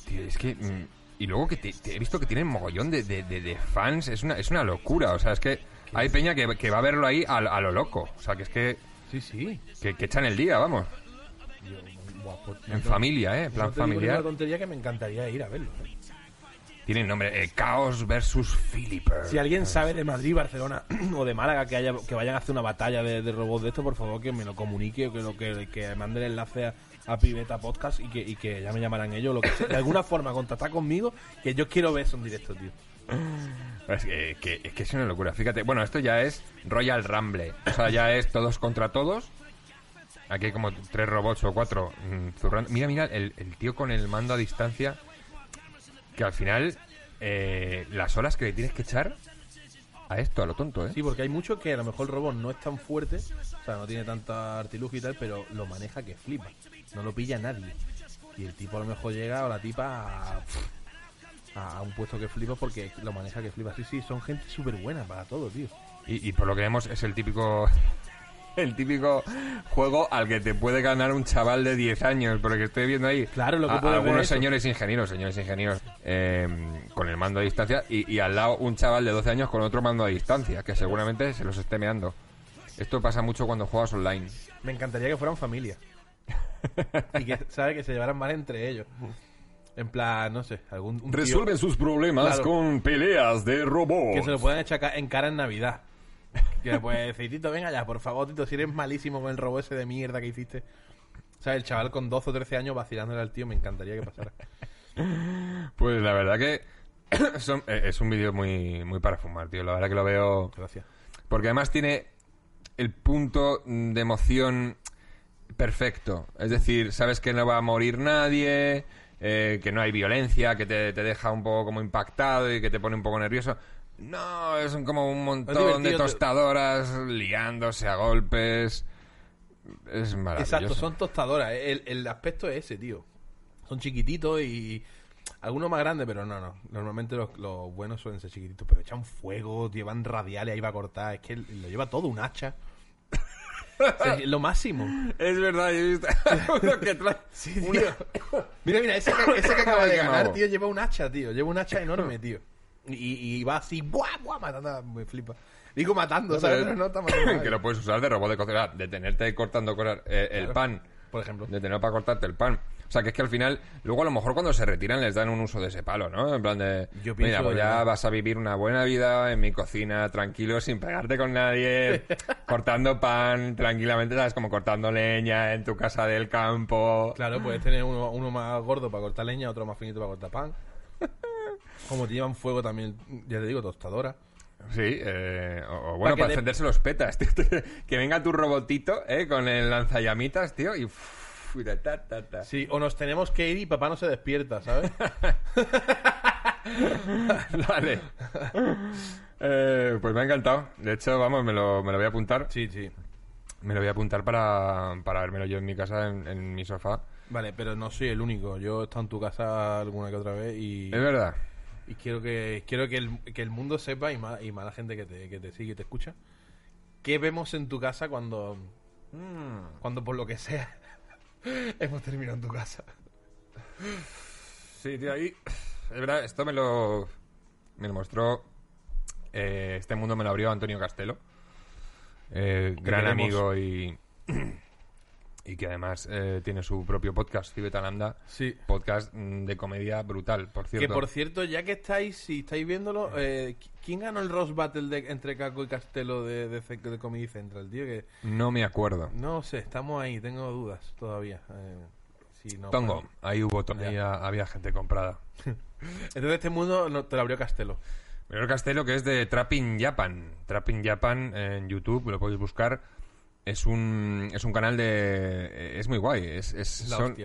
Tío, es que... mm, y luego que te, te he visto que tienen mogollón de, de- de- de fans, es una, es una locura, o sea, es que hay peña que, que va a verlo ahí a, a lo loco, o sea, que es que,
Sí, sí.
que, que echan el día, vamos,
Yo, guapo.
en familia, ¿eh? En plan
no te digo
familiar.
ninguna tontería que me encantaría ir a verlo. ¿eh?
Tienen nombre, eh, Chaos versus Philipper.
Si alguien sabe de Madrid, Barcelona o de Málaga que haya que vayan a hacer una batalla de, de robots de esto, por favor que me lo comunique o que, lo, que, que mande el enlace a, a Pibeta Podcast y que, y que ya me llamarán ellos. Lo que sea. De alguna forma contactar conmigo, que yo quiero ver eso en directo, tío.
Es que, que- es que es una locura. Fíjate, bueno, esto ya es Royal Rumble. O sea, ya es todos contra todos. Aquí hay como tres robots o cuatro mm, zurrando. Mira, mira, el, el tío con el mando a distancia. Que al final, eh, las horas que le tienes que echar a esto, a lo tonto, ¿eh?
Sí, porque hay mucho que a lo mejor el robot no es tan fuerte, o sea, no tiene tanta artilugio y tal, pero lo maneja que flipa. No lo pilla nadie. Y el tipo a lo mejor llega o la tipa a, a un puesto que flipa porque lo maneja que flipa. Sí, sí, son gente súper buena para todo, tío.
Y, y por lo que vemos, es el típico. El típico juego al que te puede ganar un chaval de 10 años, porque estoy viendo ahí
Claro, lo que
a-
puede
algunos
eso.
señores ingenieros, señores ingenieros eh, con el mando a distancia y, y al lado un chaval de 12 años con otro mando a distancia, que seguramente se los esté meando. Esto pasa mucho cuando juegas online.
Me encantaría que fueran familia. y que, ¿sabe? Que se llevaran mal entre ellos. En plan, no sé, algún tío
sus problemas
Claro.
con peleas de robots.
que se lo puedan echar en cara en Navidad. Que pues Tito, venga ya, por favor, Tito, si eres malísimo con el robot ese de mierda que hiciste. O sea, el chaval con 12 o 13 años vacilándole al tío, me encantaría que pasara.
Pues la verdad que son- eh, es un vídeo muy, muy para fumar, tío. La verdad que lo veo...
Gracias.
Porque además tiene el punto de emoción perfecto. Es decir, sabes que no va a morir nadie, eh, que no hay violencia, que te, te deja un poco como impactado y que te pone un poco nervioso. No, es como un montón de tostadoras liándose a golpes. Es maravilloso.
Exacto, son tostadoras. El, el aspecto es ese, tío. Son chiquititos y algunos más grandes, pero no, no. Normalmente los, los buenos suelen ser chiquititos, pero echan fuego, llevan radiales ahí va a cortar. Es que lo lleva todo un hacha. O sea, es lo máximo.
Es verdad, yo he visto uno que trae
tío.
una-
Mira, mira, ese que, ese que acaba de ganar, tío, lleva un hacha, tío. Lleva un hacha enorme, tío. Y, y va así, ¡buah, buah! Matando, me flipa. Digo matando, ¿sabes? Pero no está matando
que lo puedes usar de robot de cocina, de tenerte cortando cosas, eh, el
Claro.
pan.
Por ejemplo.
de tener para cortarte el pan. O sea, que es que al final, luego a lo mejor cuando se retiran les dan un uso de ese palo, ¿no? En plan de,
Yo
mira,
pienso
pues
de
ya vas a vivir una buena vida en mi cocina, tranquilo, sin pegarte con nadie, cortando pan tranquilamente, ¿sabes? Como cortando leña en tu casa del campo.
Claro, puedes tener uno, uno más gordo para cortar leña, otro más finito para cortar pan. Como te llevan fuego también, ya te digo, tostadora.
Sí, eh, o, o bueno, para
de-
encenderse los petas, tío. que venga tu robotito, ¿eh? Con el lanzallamitas, tío, y... uff, y ta, ta, ta, ta.
Sí, o nos tenemos que ir y papá no se despierta, ¿sabes?
Vale. Eh, pues me ha encantado. De hecho, vamos, me lo, me lo voy a apuntar.
sí, sí.
Me lo voy a apuntar para, para vérmelo yo en mi casa, en, en mi sofá.
Vale, pero no soy el único. Yo he estado en tu casa alguna que otra vez y,
Es verdad.
Y quiero que quiero que el, que el mundo sepa y más, y más la gente que te, que te sigue y te escucha. ¿Qué vemos en tu casa cuando, cuando por lo que sea hemos terminado en tu casa?
Sí, tío, ahí... Es verdad, esto me lo... Me lo mostró... eh, este mundo me lo abrió Antonio Castelo. eh, gran amigo y... Y que además eh, tiene su propio podcast, Cibeta Lambda.
Sí.
Podcast mm, de comedia brutal, por cierto.
Que por cierto, ya que estáis, si estáis viéndolo, eh, ¿quién ganó el Roast Battle de, entre Caco y Castelo de, de, de Comedy Central, tío? Que
No me acuerdo.
no sé, estamos ahí, tengo dudas todavía. Eh, si no,
Tongo,
pues-
ahí hubo todavía había gente comprada.
Entonces este mundo no, te lo abrió Castelo.
Primero Castelo, que es de Trapping Japan. Trapping Japan en YouTube, lo podéis buscar. Es un, es un canal de... Es muy guay. Es, es,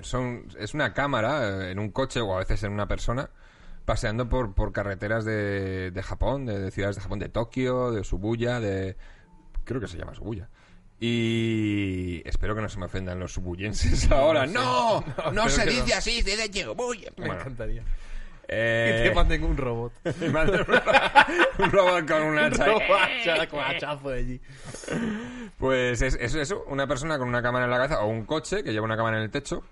son- es una cámara eh, en un coche o a veces en una persona paseando por, por carreteras de, de Japón, de, de ciudades de Japón, de Tokio, de Subuya, de... Creo que se llama Subuya. Y espero que no se me ofendan los subuyenses ahora. ¡No! ¡No, se dice
no.
así! ¡Se dice!
Me
Bueno,
encantaría.
Eh,
Y te manden un robot.
un, robot con un
hacha. Con hachazo de allí.
Pues es, es eso, una persona con una cámara en la cabeza o un coche que lleva una cámara en el techo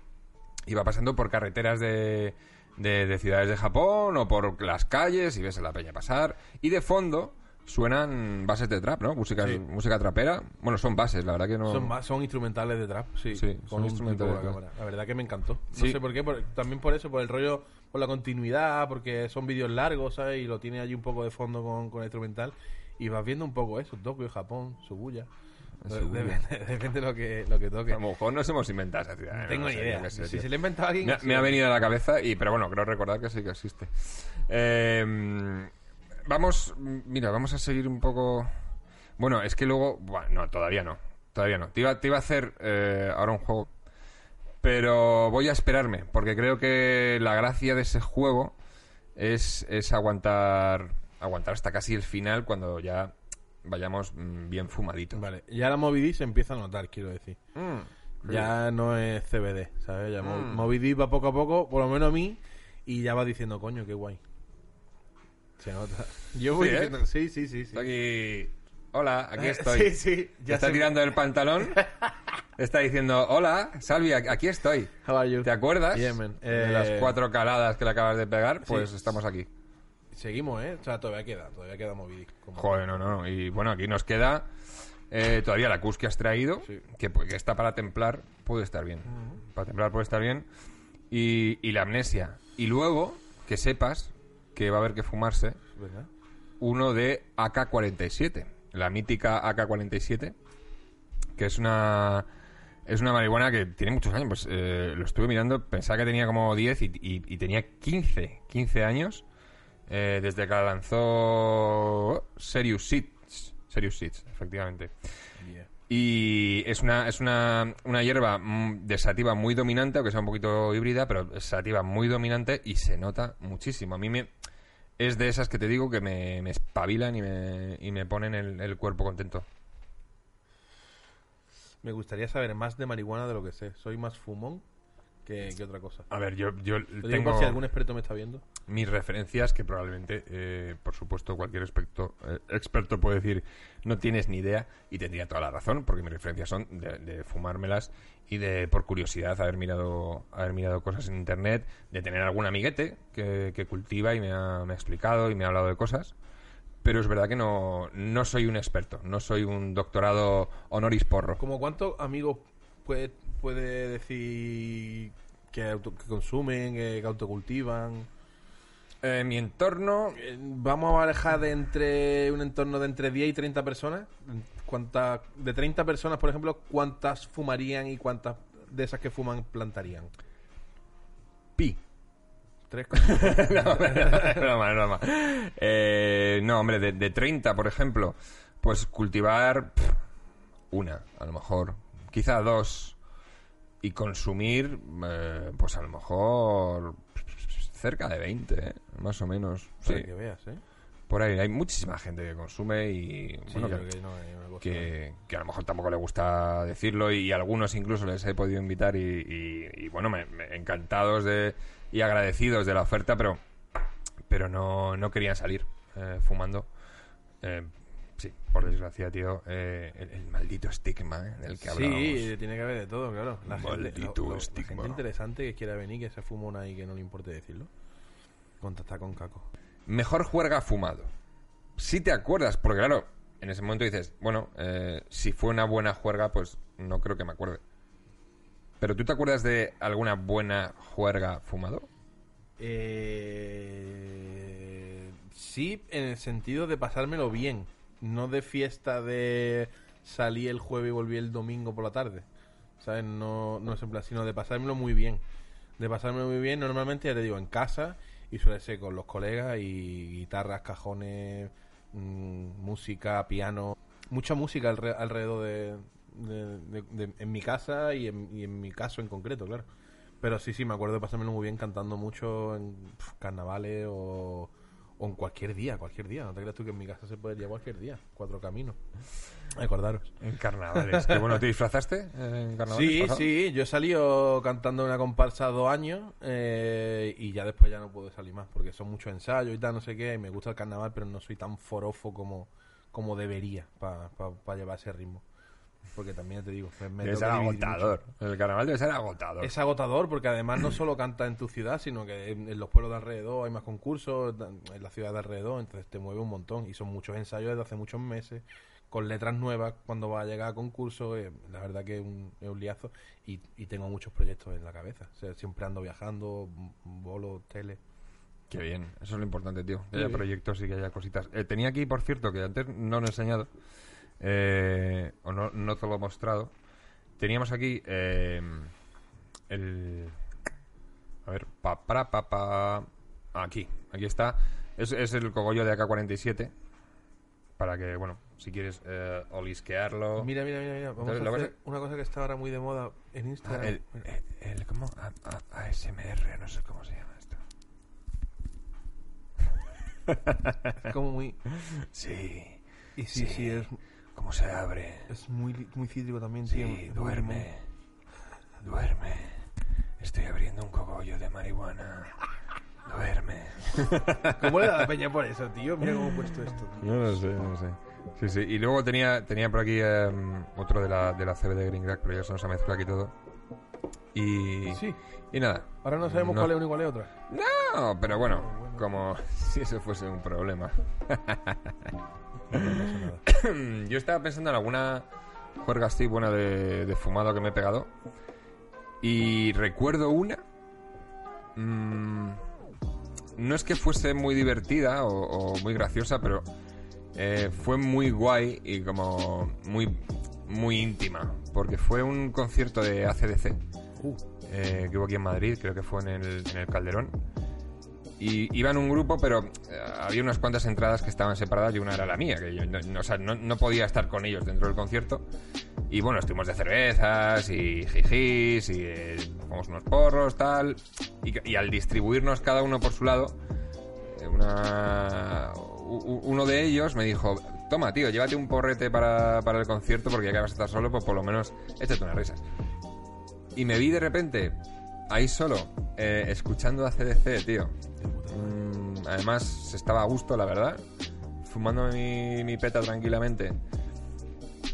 y va pasando por carreteras de, de- de ciudades de Japón o por las calles y ves a la peña pasar. Y de fondo suenan bases de trap, ¿no? Música,
Sí.
música trapera. Bueno, son bases, la verdad que no...
Son, instrumentales de trap, sí.
Sí,
con
son instrumentales de
cámara. La verdad que me encantó. No
Sí.
sé por qué, por- también por eso, por el rollo, por la continuidad, porque son vídeos largos, ¿sabes? Y lo tiene allí un poco de fondo con, con el instrumental. Y vas viendo un poco eso, Tokio, Japón, Subuya. Depende, depende lo que, lo que toque.
A lo mejor nos hemos inventado esa ciudad.
No
¿eh?
tengo
No
ni
sé,
idea.
sé,
si se le ha inventado a alguien...
Me, ha-
sí.
me ha venido a la cabeza, y pero bueno, creo recordar que sí que existe. Eh, vamos, mira, vamos a seguir un poco. Bueno, es que luego. Bueno, no, todavía no. Todavía no. Te iba, te iba a hacer eh, ahora un juego. Pero voy a esperarme, porque creo que la gracia de ese juego es, es aguantar, aguantar hasta casi el final cuando ya vayamos mm, bien fumaditos.
Vale, ya la Moby Dick se empieza a notar, quiero decir.
Mm.
Ya no es CBD, ¿sabes? Ya
Mm.
Moby Dick va poco a poco, por lo menos a mí, y ya va diciendo, coño, qué guay. Se nota. Yo voy
Sí, ¿eh?
diciendo, sí, sí, sí. sí.
Estoy aquí. Hola, aquí estoy.
Sí, sí.
Ya está tirando el pantalón. Está diciendo, hola, Salvi, aquí estoy.
How are you?
¿Te acuerdas de
Eh,
las cuatro caladas que le acabas de pegar? Pues
Sí.
estamos aquí.
Seguimos, ¿eh? O sea, todavía queda, todavía queda. Como-
Joder, no, no. Y bueno, aquí nos queda eh, todavía la cus que has traído,
Sí.
que, pu- que está para templar, puede estar bien. Para templar puede estar bien. Y, y la amnesia. Y luego, que sepas que va a haber que fumarse
¿Verdad?
uno de AK-47, la mítica AK-47, que es una es una marihuana que tiene muchos años. Pues eh, lo estuve mirando, pensaba que tenía como 10 y, y- y tenía 15, 15 años eh, desde que la lanzó Serious Seeds. Serious Seeds, efectivamente.
Yeah.
Y es una, es una, una hierba mm, de sativa muy dominante, aunque sea un poquito híbrida, pero es sativa muy dominante y se nota muchísimo. A mí me, es de esas que te digo que me, me espabilan y me, y me ponen el, el cuerpo contento.
Me gustaría saber más de marihuana de lo que sé. Soy más fumón que, que otra cosa.
A ver, yo, yo
Lo digo
tengo
por si algún experto me está viendo.
mis referencias que probablemente, eh, por supuesto, cualquier experto, eh, experto puede decir no tienes ni idea y tendría toda la razón, porque mis referencias son de, de fumármelas y de, por curiosidad, haber mirado, haber mirado cosas en internet, de tener algún amiguete que, que cultiva y me ha, me ha explicado y me ha hablado de cosas. Pero es verdad que no, no soy un experto, no soy un doctorado honoris porro.
¿Como cuántos amigos puede, puede decir que, auto- que consumen, que, que autocultivan?
En mi entorno,
Eh, Vamos a barajar de entre un entorno de entre 10 y 30 personas. ¿Cuántas, de 30 personas, por ejemplo, ¿cuántas fumarían y cuántas de esas que fuman plantarían?
pi.
Tres.
no, broma, broma. Eh, no, hombre, de, de 30, por ejemplo, pues cultivar pff, una, a lo mejor, quizá dos, y consumir, eh, pues a lo mejor cerca de 20, ¿eh? más o menos. Sí,
que veas, ¿eh?
por ahí hay muchísima gente que consume y
Sí,
bueno, que,
que no
que, que a lo mejor tampoco le gusta decirlo y, algunos incluso les he podido invitar y, y- y, bueno, me, me- encantados de, y agradecidos de la oferta, pero, pero no, no querían salir eh, fumando. Eh, sí, por desgracia, tío, eh, el, el maldito estigma eh, del que hablábamos.
Sí, tiene que haber de todo, claro. La gente,
Maldito
lo- lo- la
estigma.
gente interesante que quiera venir, que se fuma una y que no le importe decirlo. Contacta con Caco.
Mejor juerga fumado. Si te acuerdas, porque claro, en ese momento dices, bueno, eh, si fue una buena juerga, pues no creo que me acuerde. Pero ¿tú te acuerdas de alguna buena juerga fumado?
Eh, sí, en el sentido de pasármelo bien. No de fiesta de salí el jueves y volví el domingo por la tarde. ¿Sabes? No, no es en plan, sino de pasármelo muy bien. De pasármelo muy bien, normalmente, ya te digo, en casa y suele ser con los colegas y guitarras, cajones, mm, música, piano. Mucha música alre- alrededor de, de- de- de- en mi casa y en, y en mi caso en concreto, claro. Pero sí, sí, me acuerdo de pasármelo muy bien cantando mucho en carnavales o, o en cualquier día, cualquier día. No te creas tú que en mi casa se puede ir cualquier día. Cuatro caminos. Acordaros.
En carnavales. Que bueno, ¿te disfrazaste en carnavales?
Sí,
pasado?
sí, yo he salido cantando una comparsa dos años eh, y ya después ya no puedo salir más porque son muchos ensayos y tal, no sé qué, y me gusta el carnaval, pero no soy tan forofo como, como debería para llevar ese ritmo. Porque también te digo, me, me
Debe ser agotador. El carnaval debe ser agotador.
Es agotador porque además no solo canta en tu ciudad, sino que en, en los pueblos de alrededor hay más concursos, en la ciudad de alrededor, entonces te mueve un montón. Y son muchos ensayos desde hace muchos meses, con letras nuevas cuando va a llegar a concurso. eh, la verdad que es un, es un liazo. Y, y tengo muchos proyectos en la cabeza. O sea, siempre ando viajando, m- bolo, tele.
Qué bien, eso es lo importante, tío. Que haya proyectos y que haya cositas. Eh, tenía aquí, por cierto, que antes no lo he enseñado, eh, o no, no te lo he mostrado. Teníamos aquí eh, el. A ver, pa, para, pa, pa. Aquí, aquí está. Es, es el cogollo de AK-47. Para que, bueno, si quieres eh, olisquearlo.
Mira, mira, mira, mira. Vamos
Entonces,
a hacer una cosa que está ahora muy de moda en
Ah,
Instagram.
el,
Mira.
el, el- ¿Cómo? A- a- ASMR, no sé cómo se llama esto.
Es como muy...
Sí.
Y sí, sí,
Sí.
es,
¿Cómo se abre?
es muy, li- muy cítrico también, tío.
Sí,
muy
duerme. Duerme. Estoy abriendo un cogollo de marihuana. Duerme.
¿Cómo le da la peña por eso, tío? Mira cómo he puesto esto. tío.
No lo sé, no lo sé. Sí, sí. Y luego tenía, tenía por aquí em, otro de la, de la CB de Green Crack, pero ya se nos ha mezclado aquí todo. Y,
Sí,
y nada.
ahora no sabemos
No.
cuál es una y cuál es otra.
No, pero bueno, como si eso fuese un problema.
No.
Yo estaba pensando en alguna juerga así buena de, de fumado que me he pegado. Y recuerdo una. mm, no es que fuese muy divertida o, o muy graciosa, pero eh, fue muy guay y como muy, muy íntima. Porque fue un concierto de ACDC
Uh,
eh, que hubo aquí en Madrid, creo que fue en el, en el Calderón. Y iba en un grupo, pero eh, había unas cuantas entradas que estaban separadas y una era la mía, que yo no, o sea, no, podía estar con ellos dentro del concierto. Y bueno, estuvimos de cervezas y jijis y eh, unos porros, tal. Y, al distribuirnos cada uno por su lado, eh, uno de ellos me dijo, toma tío, llévate un porrete para, para el concierto porque ya que vas a estar solo, pues por lo menos échate unas risas. Y me vi de repente ahí solo, eh, escuchando a CDC, tío. Mm, además, se estaba a gusto, la verdad. Fumándome mi, mi peta tranquilamente.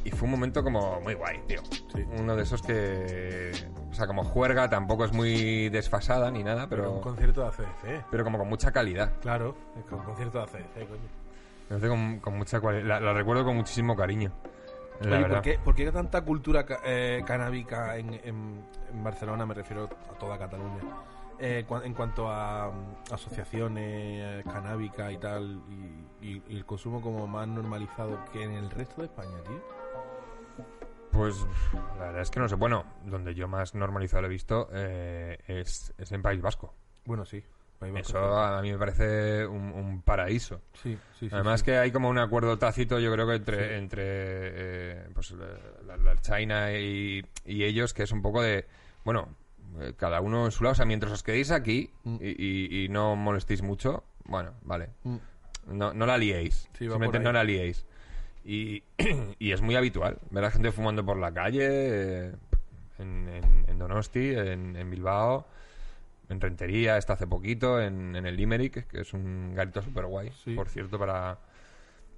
Y fue un momento como muy guay, tío.
Sí.
Uno de esos que... O sea, como juerga, tampoco es muy desfasada ni nada,
pero un
pero,
concierto de ACDC.
pero como con mucha calidad.
Claro, es que un concierto de ACDC, coño.
Con, con mucha la, la recuerdo con muchísimo cariño. La
Oye,
verdad.
¿por qué, por qué tanta cultura eh, canábica en, en- en Barcelona? Me refiero a toda Cataluña. Eh, cua- en cuanto a mm, asociaciones canábicas y tal, y, y- y el consumo como más normalizado que en el resto de España, tío.
Pues la verdad es que no sé. Bueno, donde yo más normalizado lo he visto eh, es, es en País Vasco.
Bueno, sí.
Eso a mí me parece un, un paraíso.
Sí, sí, sí.
Además
sí.
que hay como un acuerdo tácito, yo creo que entre, entre eh, pues, la, China y, y ellos, que es un poco de, bueno, eh, cada uno en su lado. O sea, mientras os quedéis aquí
Mm.
y, y- y no molestéis mucho, bueno, vale.
Mm.
No, no la liéis. Simplemente no la liéis. Y, y es muy habitual ver a gente fumando por la calle, eh, en, en- en Donosti, en, en Bilbao, en Rentería, está hace poquito, en, en el Limerick, que es un garito súper guay,
Sí.
por cierto, para,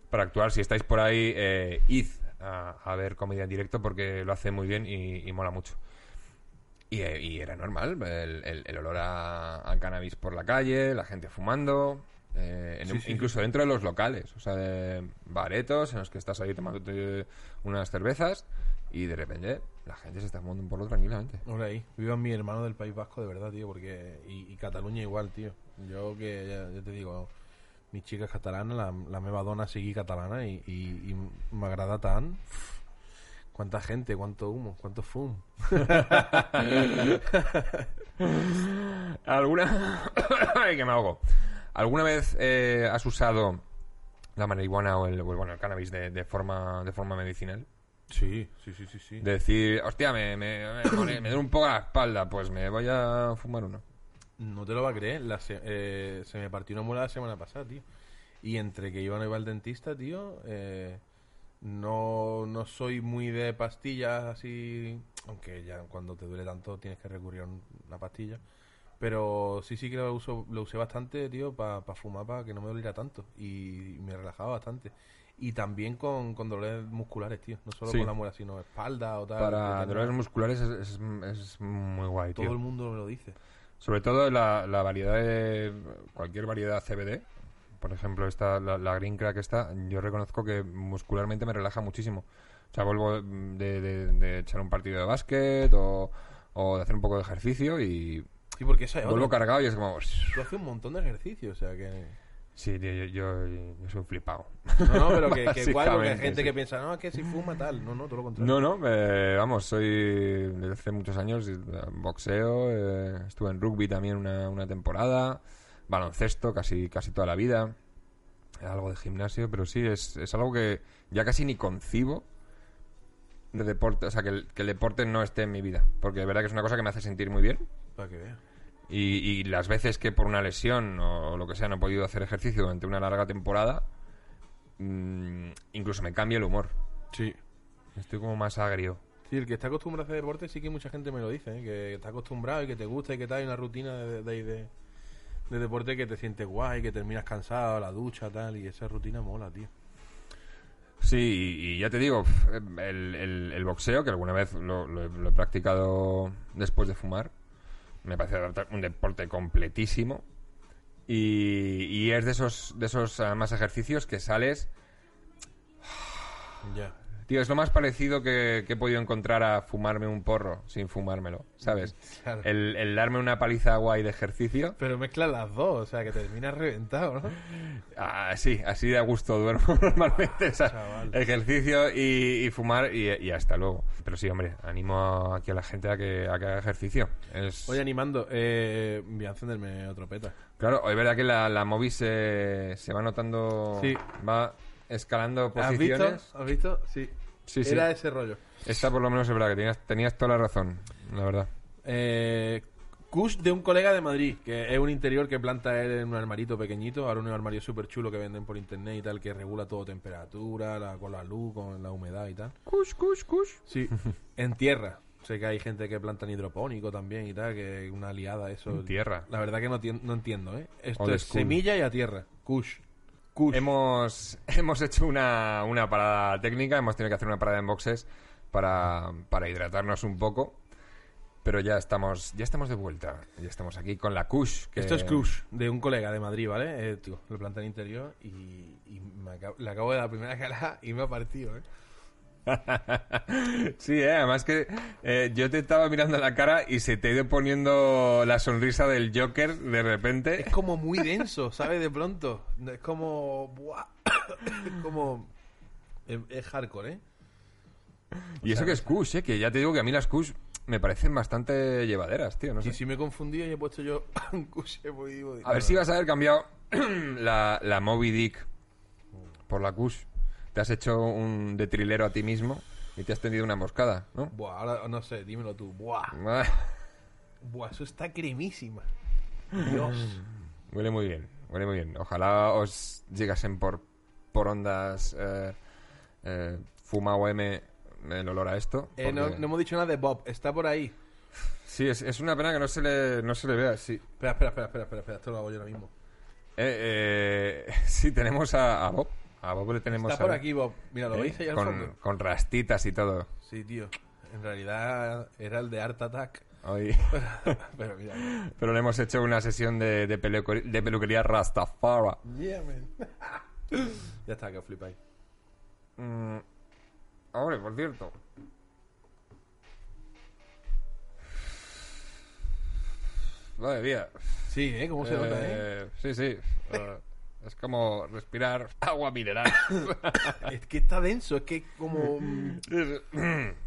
para actuar. Si estáis por ahí, eh, id a, a ver comedia en directo porque lo hace muy bien y, y mola mucho. Y, eh, y era normal, el, el- el olor a, a cannabis por la calle, la gente fumando, eh, en-
Sí, sí,
incluso dentro de los locales, o sea, de baretos en los que estás ahí tomando unas cervezas y de repente la gente se está fumando un porro tranquilamente.
Ahora ahí. Vivan mi hermano del País Vasco, de verdad, tío, porque... Y, y Cataluña igual, tío. Yo que, ya, ya te digo, mi chica es catalana, la, la meva dona sigui catalana y, y, y m'agrada tant. Cuánta gente, cuánto humo, cuánto fum.
¿Alguna... Ay, que me ahogo. ¿Alguna vez eh, has usado la marihuana o el, o el, bueno, el cannabis de, de forma, de forma medicinal?
Sí, sí, sí, sí, sí.
De decir, hostia, me, me, me, me duele un poco la espalda, pues me voy a fumar uno.
No te lo va a creer. La se, eh, se me partió una muela la semana pasada, tío. Y entre que iba no iba al dentista, tío, eh, No, no soy muy de pastillas así, aunque ya cuando te duele tanto tienes que recurrir a un- una pastilla. Pero sí, sí que lo, uso, lo usé bastante, tío, para fumar, para que no me doliera tanto. Y me relajaba bastante. Y también con, con dolores musculares, tío. No solo
Sí.
con la muela, sino espalda o tal.
Para dolores musculares es, es- es muy guay,
Todo
tío.
el mundo me lo dice.
Sobre todo la, la variedad de cualquier variedad CBD. Por ejemplo, esta, la, la Green Crack esta, yo reconozco que muscularmente me relaja muchísimo. O sea, vuelvo de, de- de echar un partido de básquet o, o de hacer un poco de ejercicio y
Sí, porque eso es
vuelvo cargado y es como...
Tú haces un montón de ejercicio, o sea que...
Sí, tío, yo, yo, yo soy un flipado.
No, no, pero que, que porque hay gente
sí.
que piensa, no, es que si fuma tal. No, no, todo lo contrario.
No, no, eh, vamos, soy desde hace muchos años eh, boxeo, eh, estuve en rugby también una, una temporada, baloncesto casi, casi toda la vida, algo de gimnasio, pero sí, es, es algo que ya casi ni concibo de deporte, o sea, que el, que el deporte no esté en mi vida, porque de verdad que es una cosa que me hace sentir muy bien
Para que veas.
Y, y las veces que por una lesión o lo que sea no he podido hacer ejercicio durante una larga temporada, mm, incluso me cambia el humor,
Sí.
estoy como más agrio.
Sí, el que está acostumbrado a hacer deporte sí que mucha gente me lo dice, ¿eh? que está acostumbrado y que te gusta y que tal, hay una rutina de, de, de- de deporte que te sientes guay, que terminas cansado, la ducha, tal, y esa rutina mola, tío.
Sí, y, y ya te digo, el, el- el boxeo, que alguna vez lo, lo he, lo he practicado después de fumar, me parece un deporte completísimo. Y, y es de esos, de esos además ejercicios que sales.
Ya.
Tío, es lo más parecido que, que he podido encontrar a fumarme un porro sin fumármelo, ¿sabes?
Claro.
El, el darme una paliza guay de ejercicio.
Pero mezclas las dos, o sea, que terminas reventado, ¿no?
Ah, sí, así de a gusto duermo normalmente. o sea, ejercicio y, y fumar y, y hasta luego. Pero sí, hombre, animo aquí a la gente a que, a que haga ejercicio. Es...
Oye, animando, eh, voy a encenderme otro peta.
Claro, es verdad que la, la Movi se, se va notando,
Sí.
va escalando
¿Has visto?
posiciones.
¿Has visto? Sí.
Sí, sí.
Era ese rollo.
Esta por lo menos es verdad que tenías, tenías toda la razón, la verdad.
Eh, Kush de un colega de Madrid, que es un interior que planta él en un armarito pequeñito, ahora un armario súper chulo que venden por internet y tal, que regula todo, temperatura, la- con la luz, con la humedad y tal.
Cush, cush, cush.
Sí, en tierra. Sé que hay gente que planta en hidropónico también y tal, que es una liada eso.
En tierra.
La verdad que no, tien- no entiendo, ¿eh? Esto
Old
es
school.
semilla y a tierra. Kush. Kush.
Hemos, hemos hecho una, una parada técnica, hemos tenido que hacer una parada en boxes para, para hidratarnos un poco. Pero ya estamos, ya estamos de vuelta. Ya estamos aquí con la Kush. que-
Esto es Kush, de un colega de Madrid, ¿vale? Eh, tío, lo planta en interior y, y me acabo- le acabo de dar la primera calada y me ha partido, ¿eh?
sí, eh, además que eh, yo te estaba mirando la cara y se te ha ido poniendo la sonrisa del Joker de repente.
Es como muy denso, ¿sabes? De pronto. Es como. buah. Es como. Es, es hardcore, ¿eh?
Y eso que es Kush, eh, que ya te digo que a mí las Kush me parecen bastante llevaderas, tío. No sé.
Y si me he confundido y he puesto yo un Kush,
A ver si vas a haber cambiado la, la Moby Dick por la Kush. Te has hecho un de trilero a ti mismo y te has tendido una emboscada, ¿no?
Buah, ahora no sé, dímelo tú. Buah.
Ah,
Buah, eso está cremísima. Dios.
Huele muy bien, huele muy bien. Ojalá os llegasen por, por ondas eh, eh, Fuma OM el olor a esto.
Eh, no,
porque-
no hemos dicho nada de Bob, está por ahí.
Sí, es, es una pena que no se le, no se le vea, sí.
Espera, espera, espera, espera, espera, espera, esto lo hago yo ahora mismo.
Eh, eh, sí, tenemos a, a Bob. A Bob le tenemos
Está por aquí, Bob. Mira, ¿lo
¿eh?
veis ahí al
con,
fondo?
con rastitas y todo.
Sí, tío. En realidad era el de Art Attack.
Hoy.
Pero mira.
Pero le hemos hecho una sesión de, de, peluquer- de peluquería Rastafari.
Yeah, man. ya está, que os flipáis.
Mm, hombre, por cierto. Madre mía.
Sí, ¿eh? ¿Cómo se nota, eh?
Eh, Sí, sí. Eh, es como respirar agua mineral.
Es que está denso, es que como...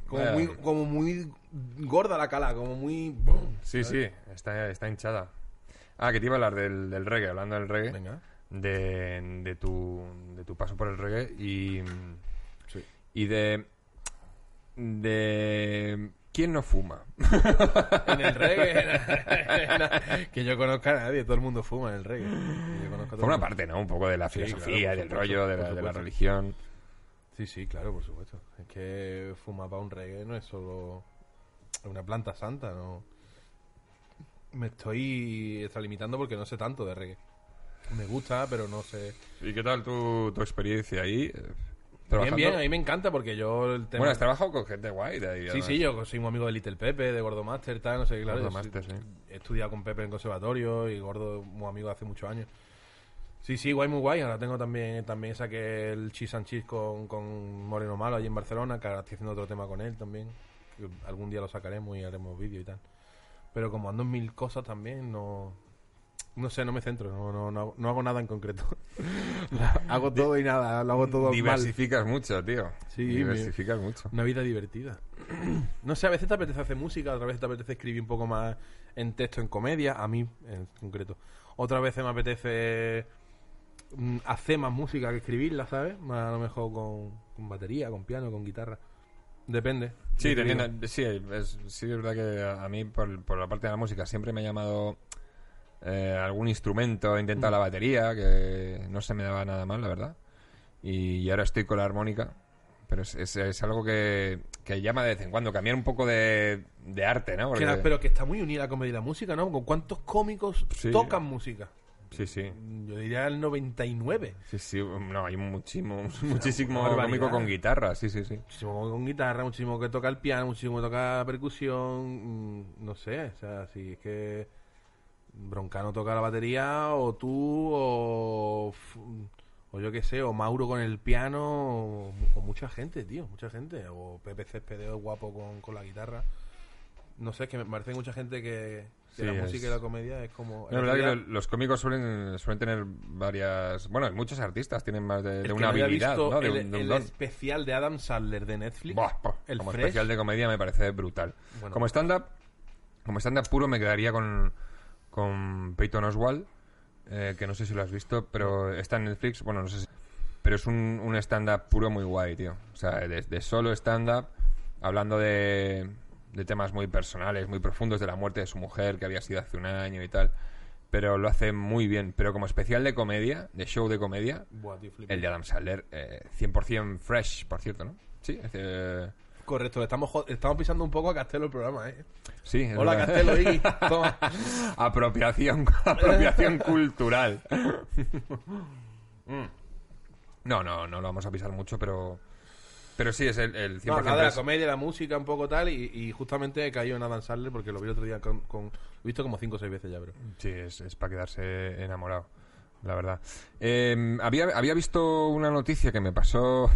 Como muy, como muy gorda la cala, como muy...
Sí, sí, está, está hinchada. Ah, que te iba a hablar del, del reggae, hablando del reggae.
Venga.
De, de, tu, de tu paso por el reggae y,
Sí.
y de. de. ¿Quién no fuma?
En el reggae... que yo conozca a nadie, todo el mundo fuma en el reggae.
Una parte, ¿no? Un poco de la
Sí,
filosofía,
claro,
del
supuesto,
rollo, de la, de la
supuesto.
religión.
Sí, sí, claro, por supuesto. Es que fumar para un reggae no es solo una planta santa, no. Me estoy extralimitando porque no sé tanto de reggae. Me gusta, pero no sé.
¿Y qué tal tu, tu experiencia ahí?
Bien, bien, a mí me encanta porque yo el tema.
Bueno, has trabajado con gente guay de ahí.
Sí,
además.
sí, yo soy muy amigo de Little Pepe, de Gordo Master, tal, no sé, claro.
Gordo Master, sí.
He estudiado con Pepe en conservatorio y Gordo muy amigo de hace muchos años. Sí, sí, guay, muy guay. Ahora tengo también, también saqué el Cheese and Cheese con, con Moreno Malo allí en Barcelona, que ahora estoy haciendo otro tema con él también. algún día lo sacaremos y haremos vídeo y tal. Pero como ando en mil cosas también, no... No sé, no me centro, no, no, no, no hago nada en concreto. hago todo y nada, lo hago todo mal.
Diversificas mucho, tío.
Sí,
Diversificas mucho.
Una vida divertida. No sé, a veces te apetece hacer música, otras veces te apetece escribir un poco más en texto, en comedia, a mí en concreto. Otras veces me apetece mm, hacer más música que escribirla, ¿sabes? A lo mejor con, con batería, con piano, con guitarra. Depende.
Sí, teniendo- sí, es, sí, es verdad que a a mí, por, por la parte de la música, siempre me ha llamado eh, algún instrumento, he
Mm.
intentado la batería, que no se me daba nada mal, la verdad. Y, ahora estoy con la armónica. Pero es, es- es algo que, que llama de vez en cuando, cambiar un poco de, de arte, ¿no?
Que
Porque-
pero que está muy unida la comedia y la música, ¿no? ¿Con cuántos cómicos
Sí.
tocan música?
Sí, sí.
Yo diría el 99.
Sí, sí, no, hay muchísimo, muchísimo cómico con guitarra, sí, sí, sí.
Muchísimo con guitarra, muchísimo que toca el piano, muchísimo que toca percusión, mm, no sé, o sea, si es que Broncano toca la batería, o tú, o, o yo qué sé, o Mauro con el piano, o, o mucha gente, tío, mucha gente, o Pepe Céspedes guapo con, con la guitarra. No sé, es que me parece mucha gente que, que
Sí,
la
es-
música y la comedia es como...
No, es verdad que lo- los cómicos suelen, suelen tener varias... Bueno, muchos artistas tienen más de, una habilidad,
visto
¿no? De,
el,
un- de un
el especial de Adam Sandler de Netflix,
Buah, buah,
el
como
Fresh.
especial de comedia me parece brutal.
Bueno.
como stand-up, como stand-up puro me quedaría con, con Peyton Oswald, eh, que no sé si lo has visto, pero está en Netflix, bueno, no sé si... Pero es un, un stand-up puro muy guay, tío. O sea, de, de solo stand-up, hablando de, de temas muy personales, muy profundos, de la muerte de su mujer, que había sido hace un año y tal. Pero lo hace muy bien. Pero como especial de comedia, de show de comedia,
Buah, tío, flipo.
el de Adam Sandler, eh, 100% fresh, por cierto, ¿no? Sí, es, eh,
Correcto, le estamos, estamos pisando un poco a Castelo el programa, ¿eh?
sí. es
Hola,
verdad.
Castelo, Iggy. Toma.
apropiación, apropiación cultural. Mm. No, no, no lo vamos a pisar mucho, pero pero sí es el, el 100%
No, nada la comedia, la música, un poco tal, y, y justamente he caído en Adam Sandler porque lo vi el otro día con... con- lo he visto como cinco o seis veces ya, bro.
Sí, es, es para quedarse enamorado, la verdad. Eh, había, había visto una noticia que me pasó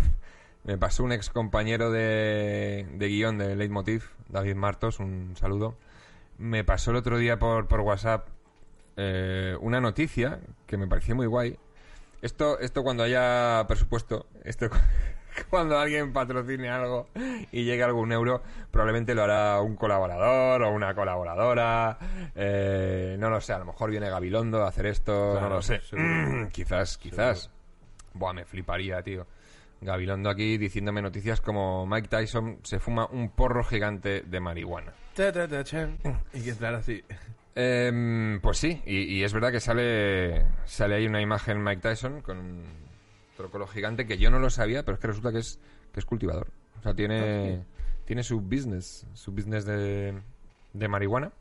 me pasó un ex compañero de, de guion de Leitmotiv, David Martos, un saludo. Me pasó el otro día por, por WhatsApp eh, una noticia que me pareció muy guay. Esto, esto cuando haya presupuesto, esto cu- cuando alguien patrocine algo y llegue algún euro, probablemente lo hará un colaborador o una colaboradora. eh, no lo sé, a lo mejor viene Gabilondo a hacer esto,
Claro,
no lo sé.
seguro.
Mm, quizás, quizás. Buah, me fliparía, tío. Gabilondo aquí diciéndome noticias como Mike Tyson se fuma un porro gigante de marihuana.
Chan. Y que entrar así.
Em, pues sí, y, y es verdad que sale sale ahí una imagen Mike Tyson con un trócolo gigante que yo no lo sabía, pero es que resulta que es que es cultivador. O sea, tiene tiene su business, su business de, de marihuana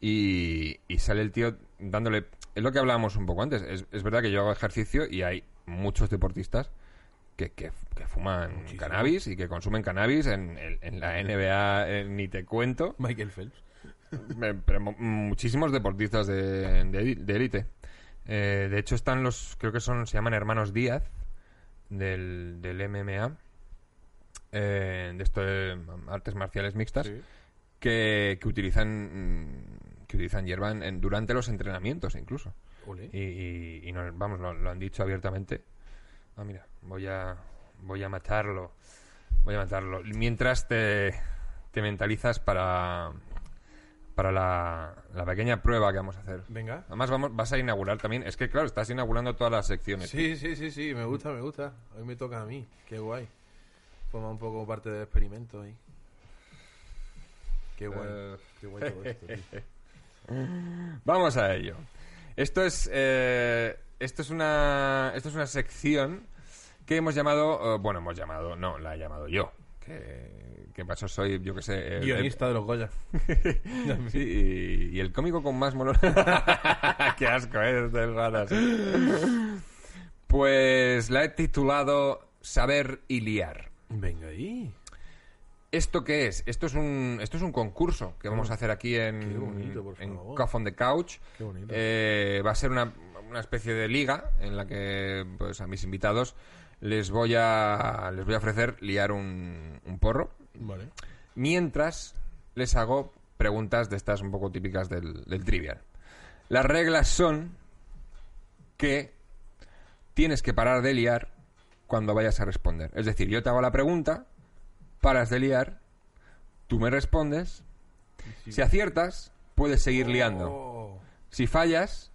y, y sale el tío dándole es lo que hablábamos un poco antes. Es, es verdad que yo hago ejercicio y hay muchos deportistas que, que, que fuman
Muchísimo.
cannabis y que consumen cannabis en, en- en la NBA, eh, ni te cuento.
Michael Phelps.
Pero mu- muchísimos deportistas de, de, de élite. Eh, de hecho, están los, creo que son, se llaman hermanos Díaz, del, del MMA, eh, de esto de artes marciales mixtas,
Sí.
que, que utilizan que utilizan hierba en- durante los entrenamientos incluso. Y, y- y no- vamos, lo, lo han dicho abiertamente. Ah, mira, voy a, voy a matarlo. Voy a matarlo. Mientras te, te mentalizas para, para la, la pequeña prueba que vamos a hacer.
Venga.
Además, vamos, vas a inaugurar también. Es que, claro, estás inaugurando todas las secciones.
Sí, sí, sí, sí, me gusta, me gusta. Hoy me toca a mí. Qué guay. Forma un poco parte del experimento ahí. Qué guay.
Eh,
Qué guay todo esto, tío.
Vamos a ello. Esto es, eh, esto es una, esto es una sección que hemos llamado, eh, bueno, hemos llamado, no, la he llamado yo, que, que paso soy, yo que sé, el- el-
Guionista de los Goya.
Sí, y, y el cómico con más mono. Qué asco, ¿eh? Es raro, así. Pues la he titulado Saber y liar.
Venga ahí.
¿Esto qué es? Esto es un, esto es un concurso que vamos a hacer aquí en,
bonito,
en. Cough on the Couch.
Qué bonito.
Eh, va a ser una, una especie de liga en la que pues, a mis invitados les voy a, les voy a ofrecer liar un, un porro
Vale.
mientras les hago preguntas de estas un poco típicas del, del trivial. Las reglas son que tienes que parar de liar cuando vayas a responder. Es decir, yo te hago la pregunta, paras de liar, tú me respondes, si aciertas, puedes seguir liando.
Oh,
Si fallas,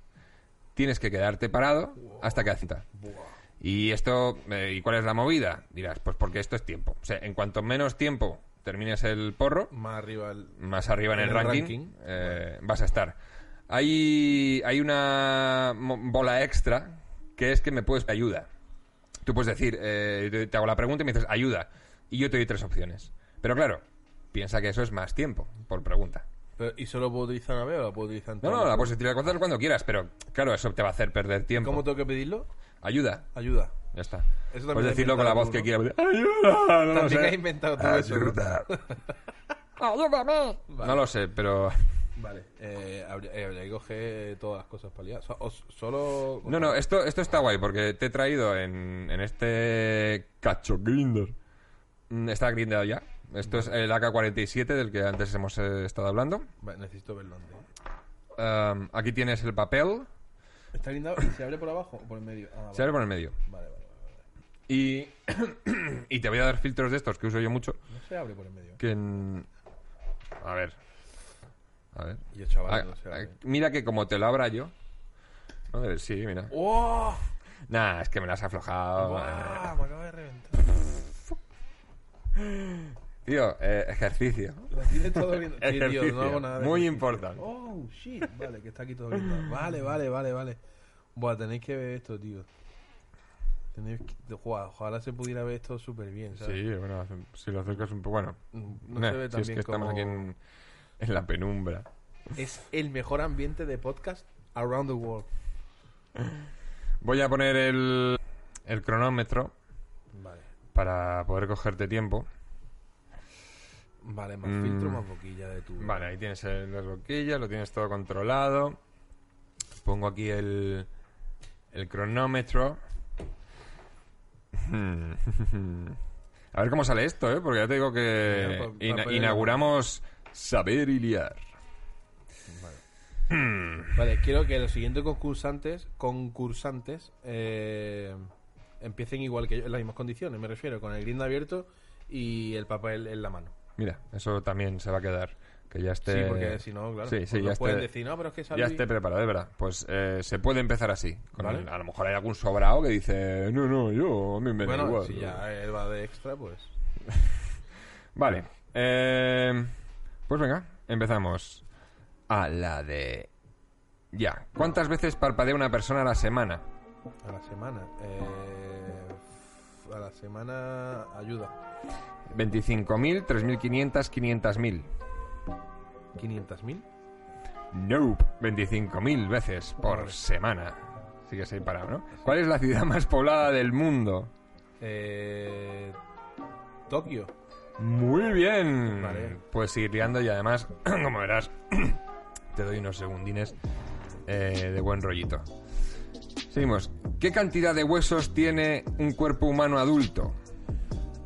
tienes que quedarte parado hasta que
buah.
Y esto, eh, ¿y cuál es la movida? Dirás, pues porque esto es tiempo. O sea, en cuanto menos tiempo termines el porro,
Más arriba el...
más arriba en el,
En el
ranking,
ranking.
eh, vas a estar. Hay, hay una bola extra que es que me puedes ayuda. Tú puedes decir, eh, te hago la pregunta y me dices ayuda. Y yo te doy tres opciones. Pero claro, piensa que eso es más tiempo por pregunta.
Pero, ¿Y solo puedo utilizar una vez o la puedo utilizar en
No, no, la puedes utilizar cuando quieras, pero claro, eso te va a hacer perder tiempo.
¿Cómo tengo que pedirlo?
Ayuda,
Ayuda.
ya está.
Eso también
Puedes decirlo con la voz que quieras. ¡Ayuda! No lo
También
sé.
inventado tú eso. ¿no?
Ayuda.
¡Ayúdame!
No lo sé, pero...
Vale. Eh, habría, eh, habría que coger todas las cosas para liar. So- o s- solo...
No, no, esto, esto está guay porque te he traído en, en este cacho grinder. Mm, Está grindado ya. Esto es el AK-47 del que antes hemos eh, estado hablando.
Vale, necesito verlo antes.
Um, aquí tienes el papel.
¿Está blindado y se abre por abajo o por el medio? Ah,
Se abre por el medio.
Vale, vale, vale.
Y, y te voy a dar filtros de estos que uso yo mucho.
No se abre por el medio.
Que en... A ver. A ver.
Y el chaval
Ah,
no se
ah,
abre.
mira que como te lo abra yo... A ver, sí, mira.
¡Oh!
Nah, es que me las has aflojado.
¡Buah! Me acaba de reventar.
Tío, eh, ejercicio.
Lo tiene todo blindado. Sí, tío,
Ejercicio.
no hago nada de
Muy
ejercicio.
importante.
Oh, shit. Vale, que está aquí todo blindado. Vale, vale, vale, vale. Buah, tenéis que ver esto, tío. Tenéis que... Buah, ojalá se pudiera ver esto súper bien, ¿sabes?
Sí, bueno, si lo acercas un poco... Bueno,
No
Nah,
se ve
si es que
bien
estamos aquí en, en la penumbra.
Es el mejor ambiente de podcast around the world.
Voy a poner el, el cronómetro
Vale.
para poder cogerte tiempo.
Vale, más
Mm.
filtro, más boquilla de tu...
Vale, ahí tienes el- las boquillas, lo tienes todo controlado. Pongo aquí el, el cronómetro. A ver cómo sale esto, ¿eh? Porque ya te digo que
Mira, pa- pa
ina-
poner-
inauguramos Saber y Liar.
Vale, quiero que los siguientes concursantes, concursantes, eh, empiecen igual que yo, en las mismas condiciones, me refiero, con el grind abierto y el papel en la mano.
Mira, eso también se va a quedar. Que ya esté...
Sí, porque si no, claro,
Sí, sí,
otros
ya esté-
decir, no, pero es que
Ya esté preparado, de verdad. Pues eh, se puede empezar así. Con
Vale.
el- a lo mejor hay algún sobrado que dice, no, no, yo, a mí me
Bueno,
igual.
si ya él va de extra, pues...
Vale. eh, pues venga, empezamos. A la de... Ya. ¿Cuántas veces parpadea una persona a la semana?
A la semana. Eh, a la semana ayuda.
25.000, 3.500, 500.000.
500.000.
Nope. 25.000 veces por semana. Sí que se ha parado, ¿no? ¿Cuál es la ciudad más poblada del mundo?
Eh, Tokio.
Muy bien.
Vale.
Puedes seguir liando y además, como verás, te doy unos segundines eh, de buen rollito. Seguimos. ¿Qué cantidad de huesos tiene un cuerpo humano adulto?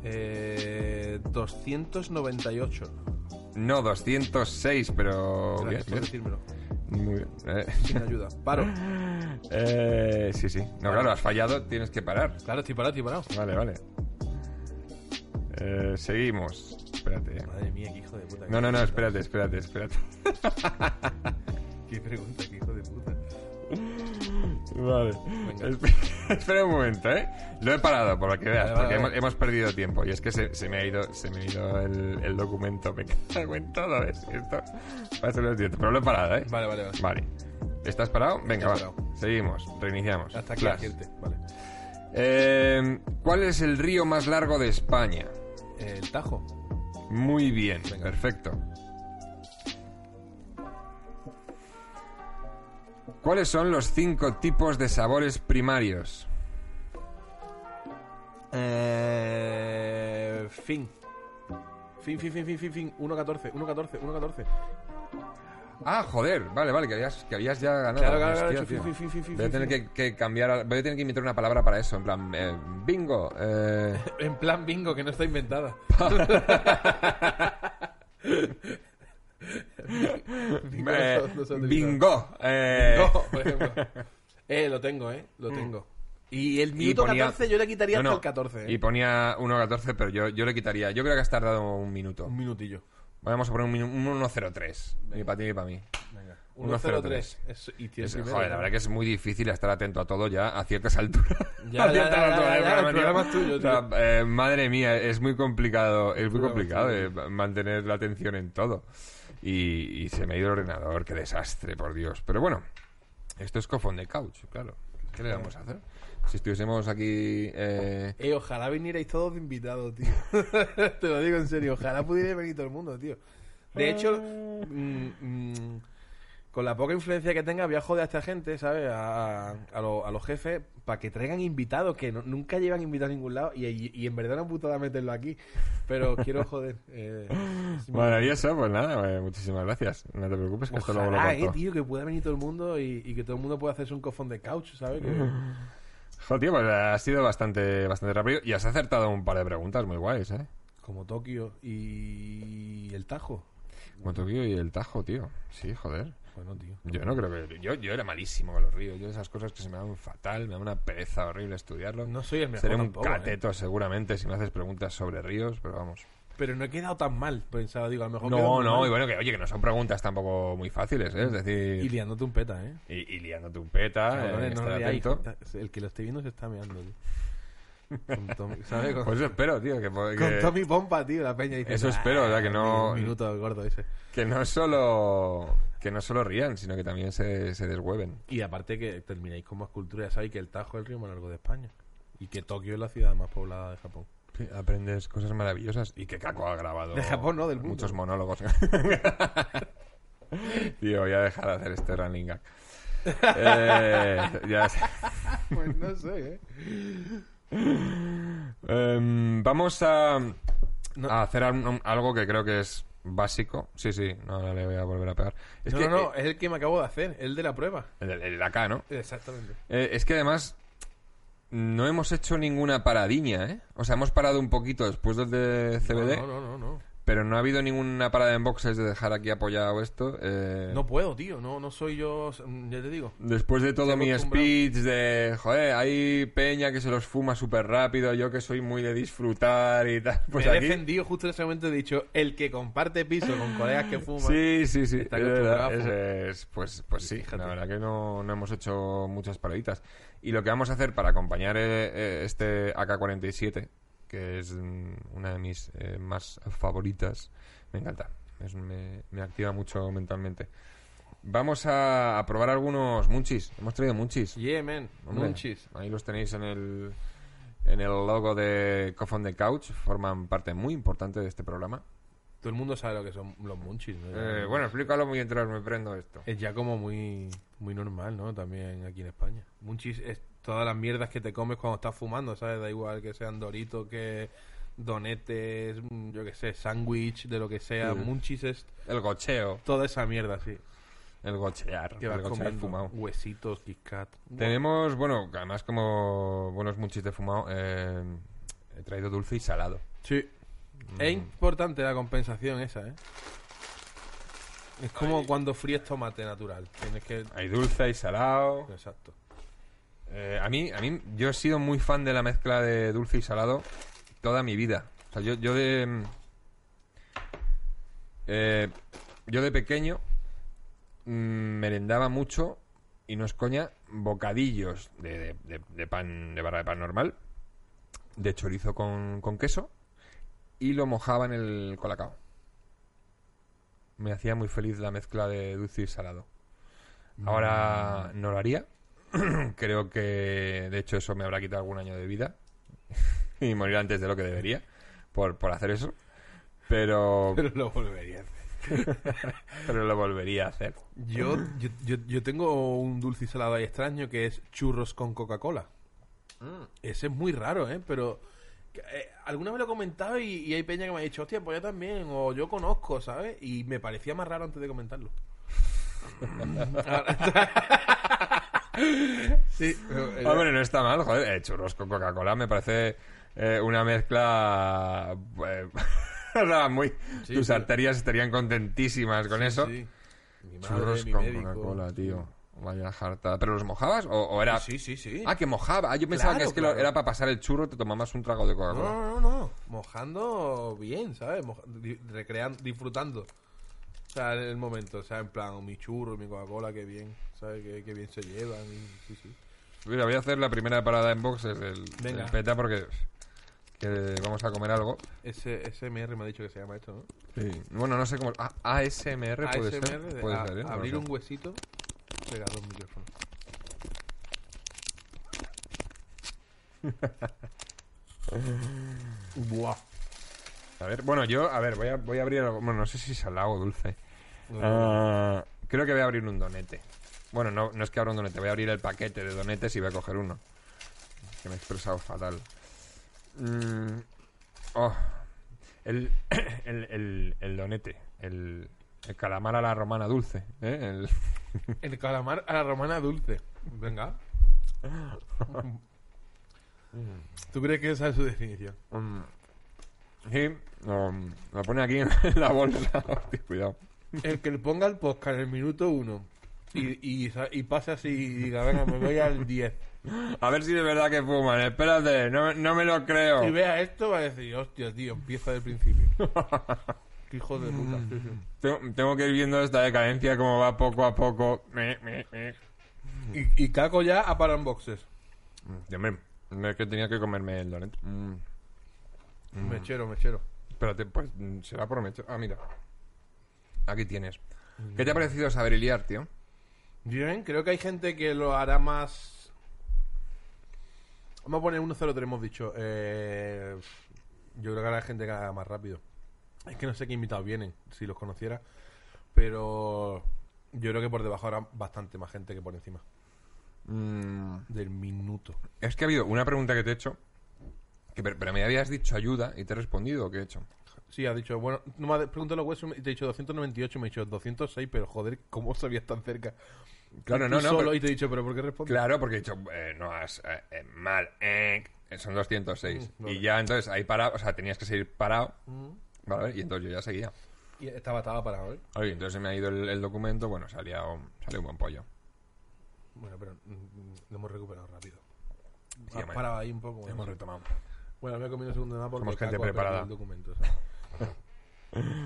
Eh, 298.
No, 206, pero...
Gracias por decírmelo.
Muy bien. Eh,
Sin ayuda. Paro.
eh, sí, sí. No, claro, has fallado, tienes que parar.
Claro, estoy parado, estoy parado.
Vale, vale. Eh, seguimos. Espérate. eh.
Madre mía, qué hijo de puta.
No, no, no, espérate, espérate, espérate.
Qué pregunta, qué hijo de puta.
Vale. Espera un momento, ¿eh? Lo he parado, por lo que veas,
Vale,
porque
vale.
Hemos, hemos perdido tiempo. Y es que se, se me ha ido, se me ha ido el, el documento. Me cago en todo, ¿ves? Esto va a ser los dientes. Pero lo he parado, ¿eh?
Vale, vale, vale.
Vale. ¿Estás parado? Venga, va.
Estoy parado.
Seguimos. Reiniciamos.
Hasta aquí
Flash.
la gente. Vale.
Eh, ¿Cuál es el río más largo de España?
El Tajo.
Muy bien, perfecto. ¿Cuáles son los cinco tipos de sabores primarios?
Eh, fin. Fin, fin, fin, fin, fin, fin. 1.14, 1.14, 1.14.
Ah, joder, vale, vale, que habías, que habías ya ganado.
Claro, claro,
Hostia,
claro, fin, fin, fin, fin,
Voy a
fin,
tener que, que cambiar, a- voy a tener que inventar una palabra para eso, en plan, eh, bingo. eh,
En plan bingo, que no está inventada. Bingo,
eh,
no
bingo. eh,
No, por ejemplo. Eh, lo tengo, eh. Lo tengo. Y el minuto
ponía-
14 yo le quitaría
no,
hasta el 14, eh.
Y ponía 1.14, pero yo, yo le quitaría. Yo creo que has tardado un minuto.
Un minutillo.
Vamos a poner un, un 1.03. Ni para ti ni para mí.
Venga.
1.03.
1.03. Es- Y
Es-
primero,
joder, la verdad que es muy difícil estar atento a todo ya a ciertas alturas.
Ya,
madre mía, es muy complicado, es muy complicado eh, mantener la atención en todo. Y, se me ha ido el ordenador, qué desastre, por Dios. Pero bueno, esto es cofón de couch, claro. ¿Qué le vamos a hacer? Si estuviésemos aquí... eh,
Eh, ojalá vinierais todos de invitados, tío. Te lo digo en serio. Ojalá pudiera venir todo el mundo, tío. De hecho, mm, mm, con la poca influencia que tenga, voy a joder a esta gente, ¿sabes? A, a, lo- a los jefes para que traigan invitados que no- nunca llevan invitados a ningún lado y, y- y en verdad una putada meterlo aquí. Pero quiero joder. Eh,
Maravilloso, pues nada, eh, muchísimas gracias. No te preocupes que esto luego lo
Ojalá, eh,
corto.
tío, que pueda venir todo el mundo y, y que todo el mundo pueda hacerse un cofón de couch, ¿sabes? Que-
Joder, tío, pues ha sido bastante, bastante rápido y has acertado un par de preguntas muy guays, ¿eh?
como Tokio y el Tajo.
Como Tokio y el Tajo, tío. Sí, joder.
Bueno, tío.
Yo no creo que... Yo, yo era malísimo con los ríos. Yo esas cosas que se me dan fatal, me da una pereza horrible estudiarlo.
No soy el mejor
Seré un
tampoco, ¿eh?
cateto seguramente si me haces preguntas sobre ríos, pero vamos.
Pero no he quedado tan mal, pensaba, digo, a lo mejor
No, no,
mal.
y bueno, que oye, que no son preguntas tampoco muy fáciles, ¿eh? Es
Y
decir...
liándote un peta, ¿eh?
Y, y liándote un peta,
Cabrones,
eh,
no liáis,
atento.
El que lo esté viendo se está meando, tío. Con Tommy, ¿sabes? Con,
Pues eso espero, tío, que,
con Tommy Pompa, tío, la peña.
Eso espero, o sea, que no-
Un minuto gordo ese.
que no solo... Que no solo rían, sino que también se, se deshueven.
Y aparte que termináis con más cultura, ya sabéis que el Tajo es el río más largo de España. Y que Tokio es la ciudad más poblada de Japón.
Sí, aprendes cosas maravillosas y que Kako ha grabado
De Japón, no, del mundo.
muchos monólogos. Tío, voy a dejar de hacer este running gag. Eh, ya sé.
Pues no sé, ¿eh?
Em, vamos a, hacer algo que creo que es básico. Sí, sí, no, no le voy a volver a pegar. Es
no,
que,
no, no, es el que me acabo de hacer, el de la prueba.
eh, el, el de acá, ¿no?
Exactamente.
Eh, es que además no hemos hecho ninguna paradiña, ¿eh? O sea, hemos parado un poquito después del de CBD.
No, no, no, no.
Pero no ha habido ninguna parada en boxes de dejar aquí apoyado esto. eh,
No puedo, tío, no, no soy yo, mm, ya te digo.
Después de todo mi speech de, joder, hay peña que se los fuma súper rápido, yo que soy muy de disfrutar y tal. Pues
me he
aquí...
defendido justo en ese momento, he dicho, el que comparte piso con colegas que fuman.
Sí, sí, sí.
Está
es verdad,
acostumbrado a
es- es- pues, pues sí,
Fíjate.
la verdad que no, no hemos hecho muchas paraditas. Y lo que vamos a hacer para acompañar eh, eh, este AK-47, que es mm, una de mis eh, más favoritas, me encanta. Es- me, me activa mucho mentalmente. Vamos a, a probar algunos munchis. Hemos traído munchis.
Yeah, man,
Hombre,
munchis.
Ahí los tenéis en el, en el logo de on the Couch. Forman parte muy importante de este programa.
Todo el mundo sabe lo que son los munchis, ¿no?
Eh, bueno, explícalo mientras me prendo esto.
Es ya como muy, muy normal, ¿no? También aquí en España. Munchis es todas las mierdas que te comes cuando estás fumando, ¿sabes? Da igual que sean doritos, que donetes, mm, yo qué sé, sándwich, de lo que sea.
Sí.
Munchis es
El gocheo,
toda esa mierda, sí.
el gochear,
Que
el
vas
gochear fumado.
huesitos, Kit Kat.
Tenemos, bueno, además como buenos munchis de fumado, eh, he traído dulce y salado.
Sí.
Mm.
Es importante la compensación esa, ¿eh? Es como cuando fríes tomate natural. Tienes que...
Hay dulce y salado.
Exacto.
Eh, a mí, a mí, yo he sido muy fan de la mezcla de dulce y salado toda mi vida. O sea, yo, yo de, mm, eh, yo de pequeño mm, merendaba mucho y no es coña bocadillos de, de- de- de pan de barra de pan normal, de chorizo con, con queso y lo mojaba en el colacao. Me hacía muy feliz la mezcla de dulce y salado. Ahora no lo haría, Creo que, de hecho, eso me habrá quitado algún año de vida y morir antes de lo que debería por, por hacer eso. Pero,
Pero lo volvería a hacer.
pero lo volvería a hacer.
Yo, yo, yo, yo tengo un dulce y salado ahí extraño que es churros con Coca-Cola. Ese es muy raro, ¿eh? Pero eh, alguna vez lo he comentado y, y hay peña que me ha dicho, hostia, pues yo también, o yo conozco, ¿sabes? Y me parecía más raro antes de comentarlo. sí, eh,
Hombre, no está mal, joder. Churros con Coca-Cola me parece eh, una mezcla. eh, muy.
Sí,
tus
sí.
arterias estarían contentísísimas con eso.
madre,
Churros con. Coca-Cola, tío. Vaya jarta. ¿Pero los mojabas o, o era.?
Sí, sí, sí.
Ah, que mojaba. Ah, yo pensaba
Claro,
que es que
claro.
era para pasar el churro, te tomabas un trago de
No,
Coca-Cola.
no, no, no. Mojando bien, ¿sabes? Di- recreando, disfrutando. O sea, en el momento. O sea, en plan, mi churro, mi Coca-Cola, qué bien. ¿Sabes? Qué, qué bien se llevan. y- sí, sí.
Mira, voy a hacer la primera parada en boxes del, del PETA porque que vamos a comer algo.
Ese, SMR me ha dicho que se llama esto, ¿no?
Sí. Bueno, no sé cómo. Ah, ASMR puede
ASMR,
ser.
de
Puede
a-
ser, ¿eh? No
abrir
sé.
un huesito, pegar dos micrófonos. Buah.
A ver, bueno, yo, a ver, voy a, voy a abrir algo. Bueno, no sé si salado o dulce. Ah, creo que voy a abrir un donete. Bueno, no, no es que abra un donete, voy a abrir el paquete de donetes y voy a coger uno. Que me he expresado fatal. Mm, oh, el, el, el, el donete. El, el calamar a la romana dulce. ¿eh? El-
El calamar a la romana dulce. Venga. ¿Tú crees que esa es su definición?
mm, sí, um, lo pone aquí en la bolsa. Hostia, cuidado.
El que le ponga el podcast en el minuto uno y, y, pase así y diga, venga, me voy al 10.
A ver si es verdad que fuman. Espérate, no, no me lo creo.
Y vea esto, va a decir, hostia, tío, empieza del principio. Qué hijo de puta. sí, sí.
Tengo, tengo que ir viendo esta decadencia como va poco a poco. Me, me, me.
Y, y Caco ya a parar en boxes.
Y, hombre, es que tenía que comerme el donut. Mm,
Mechero, mechero.
espérate, pues mm, será por mecho. Ah, mira. Aquí tienes. ¿Qué te ha parecido saber liar, tío?
Bien, creo que hay gente que lo hará más. Vamos a poner 1-0-3, hemos dicho. Eh, yo creo que habrá gente que haga más rápido. Es que no sé qué invitados vienen, si los conociera. Pero yo creo que por debajo habrá bastante más gente que por encima.
Mm,
Del minuto.
es que ha habido una pregunta que te he hecho. Que, pero, pero me habías dicho ayuda y te he respondido. ¿Qué he hecho?
Sí, ha dicho, bueno, no me preguntado los huesos y te he dicho 298, me he dicho 206, pero joder, ¿cómo sabías tan cerca?
Claro, no, no.
Solo
pero-
y te he dicho, ¿pero por qué respondes?
Claro, porque he dicho, eh, no has eh, eh, mal, eh, son 206.
Mm, vale.
Y ya entonces ahí parado, o sea, tenías que seguir parado,
Mm.
¿Vale? Y entonces yo ya seguía.
Y estaba, estaba parado, ¿eh?
Oye, entonces se me ha ido el, el documento, bueno, salía un, salió un buen pollo.
Bueno, pero mm, lo hemos recuperado rápido.
Sí,
Has
hombre.
parado ahí un poco. bueno,
Hemos retomado.
Bueno, me he comido un segundo más porque
Somos gente
Caco
preparada.
el documento, ¿sabes?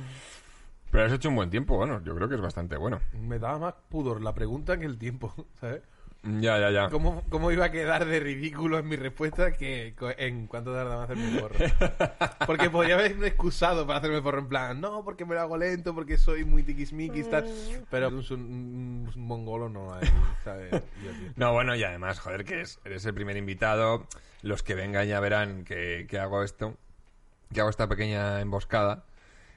Pero has hecho un buen tiempo, bueno, yo creo que es bastante bueno.
Me daba más pudor la pregunta que el tiempo, ¿sabes?
Ya, ya, ya.
¿Cómo, cómo iba a quedar de ridículo en mi respuesta que en cuánto tardaba en hacerme un porro? Porque podría haberme excusado para hacerme porro en plan, no, porque me lo hago lento, porque soy muy tiquismiquis, tal. Pero un, un- un mongolo no hay, ¿sabes? Yo.
No, bueno, y además, joder, que es, eres el primer invitado. Los que vengan ya verán que, que hago esto, que hago esta pequeña emboscada.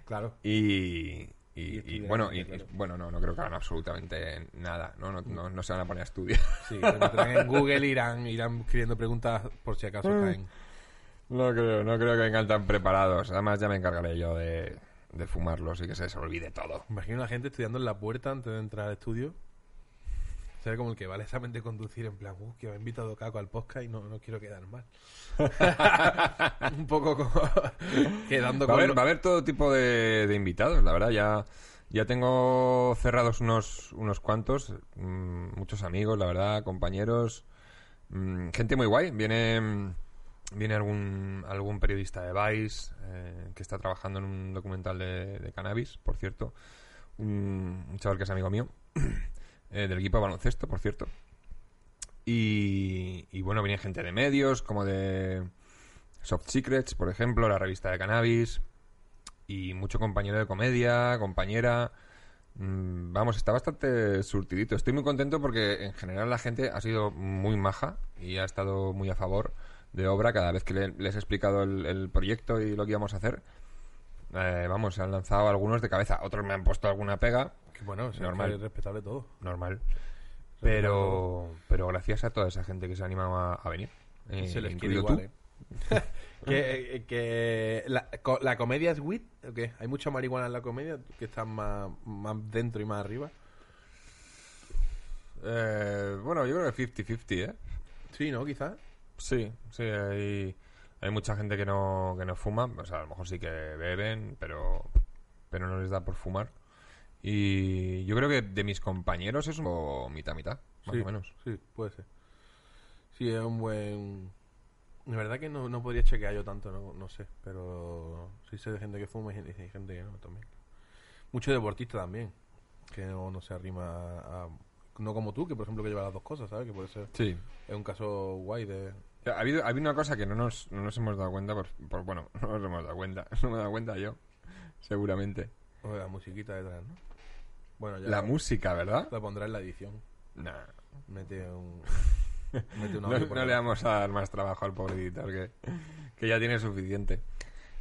Claro.
Y, y, bueno, y,
claro.
bueno, no, no creo que hagan absolutamente nada. No, no, no, no se van a poner a estudiar.
Sí, en Google irán, irán escribiendo preguntas por si acaso caen.
No creo, no creo que vengan tan preparados. Además, ya me encargaré yo de, de fumarlos y que se les olvide todo.
Imagino a la gente estudiando en la puerta antes de entrar al estudio. Ser como el que va al examen de conducir en plan, uh, que me ha invitado Caco al podcast y no, no quiero quedar mal. Un poco como quedando
Va a
con
haber, va a haber todo tipo de, de invitados, la verdad. Ya, ya tengo cerrados unos, unos cuantos, mm, muchos amigos, la verdad, compañeros, mm, gente muy guay. Viene, viene algún, algún periodista de Vice eh, que está trabajando en un documental de, de cannabis, por cierto. Un, un chaval que es amigo mío, eh, del equipo de baloncesto, por cierto. Y, bueno, viene gente de medios, como de Soft Secrets, por ejemplo, la revista de cannabis. Y mucho compañero de comedia, compañera. Mm, Vamos, está bastante surtidito. Estoy muy contento porque en general la gente ha sido muy maja y ha estado muy a favor de obra cada vez que le- les he explicado el, el proyecto y lo que íbamos a hacer. Eh, vamos, se han lanzado algunos de cabeza. Otros me han puesto alguna pega,
Que bueno, es
Normal.
respetable todo.
normal. Pero, pero gracias a toda esa gente que se ha animado a, a venir. eh,
Se les quiere igual,
tú.
¿eh? que eh, que la, co- la comedia es wit, ¿o? Hay mucha marihuana en la comedia que está más, más dentro y más arriba.
Eh, bueno, yo creo que 50-50, ¿eh?
Sí, ¿no? Quizás.
Sí, sí, hay, hay mucha gente que no, que no fuma, o sea, a lo mejor sí que beben, pero, pero no les da por fumar. Y yo creo que de mis compañeros es un poco mitad-mitad, más
sí,
o menos.
Sí, puede ser. Sí, es un buen... De verdad que no, no podría chequear yo tanto, no, no sé. Pero sí sé de gente que fuma y gente, que no también. Muchos deportistas también. Que no, no se arrima a, a- No como tú, que por ejemplo que lleva las dos cosas, ¿sabes? Que puede ser...
Sí.
Es un caso guay de...
Ha habido, ha habido una cosa que no nos, no nos hemos dado cuenta, por, por- bueno, no nos hemos dado cuenta, no me he dado cuenta yo, seguramente.
o la musiquita detrás, ¿no? Bueno, ya
La
lo-
música, ¿verdad?
la pondrá en la edición.
Nah.
Mete un... mete un
No, no le vamos a dar más trabajo al pobre editor, que, que ya tiene suficiente.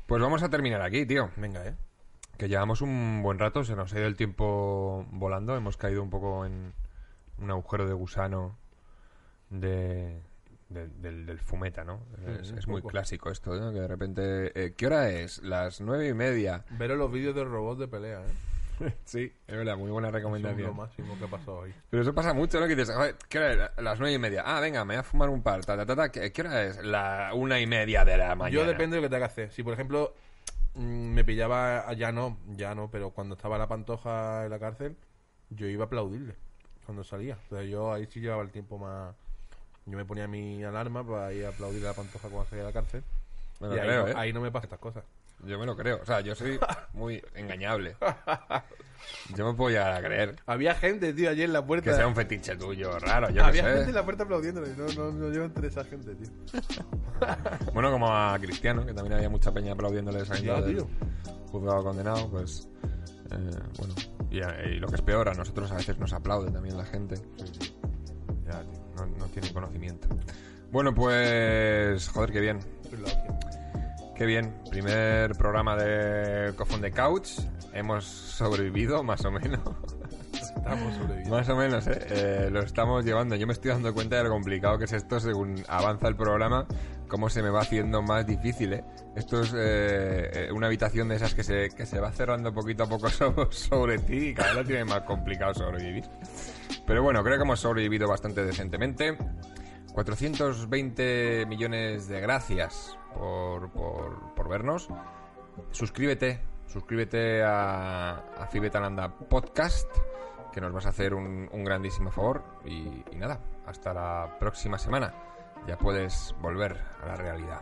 Pues vamos a terminar aquí, tío.
Venga, ¿eh?
Que llevamos un buen rato, se nos ha ido el tiempo volando, hemos caído un poco en un agujero de gusano de, de- del, del fumeta, ¿no? Es, muy clásico esto, ¿no? Que de repente... eh, ¿Qué hora es? Las nueve y media.
Veros los vídeos de robots de pelea, ¿eh?
sí, es verdad, muy buena
Eso es lo
recomendación.
máximo que ha pasado hoy.
Pero eso pasa mucho, ¿no? Que dices, "Joder, ¿qué hora es? Las nueve y media. Ah, venga, me voy a fumar un par. Ta, ta, ta, ta. ¿Qué, qué hora es? La una y media de la mañana.
Yo depende de lo que tenga que hacer. Si, por ejemplo, mm, me pillaba, ya no, ya no, pero cuando estaba la pantoja en la cárcel, yo iba a aplaudirle cuando salía. O sea, yo ahí sí llevaba el tiempo más... Yo me ponía mi alarma para ir a aplaudirle a la pantoja cuando salía de la cárcel. Y ahí,
creo,
no,
¿eh?
ahí no me pasan estas cosas.
Yo me lo creo. O sea, yo soy muy engañable. Yo me puedo llegar a creer
Había gente, tío, allí en la puerta.
que sea un fetiche tuyo raro, yo
Había gente en la puerta aplaudiéndole. No, no, no, yo entre esa gente, tío.
Bueno, como a Cristiano, que también había mucha peña aplaudiéndole saliendo
tío.
juzgado condenado, pues... eh, bueno, y, a- y lo que es peor, a nosotros a veces nos aplaude también la gente. Ya, tío, no, no tienen conocimiento. Bueno, pues... Joder, qué bien. Qué bien. Primer programa de Cofón de Couch. Hemos sobrevivido, más o menos.
Estamos sobreviviendo.
más o menos, ¿eh? Eh, Lo estamos llevando. Yo me estoy dando cuenta de lo complicado que es esto según avanza el programa. Cómo se me va haciendo más difícil, ¿eh? Esto es eh, eh, una habitación de esas que se, que se va cerrando poquito a poco so- sobre ti y cada vez tiene más complicado sobrevivir. Pero bueno, creo que hemos sobrevivido bastante decentemente. 420 millones de gracias por, por, por vernos. Suscríbete, suscríbete a, a Fibetalanda Podcast, que nos vas a hacer un, grandísimo favor. Y nada, hasta la próxima semana. Ya puedes volver a la realidad.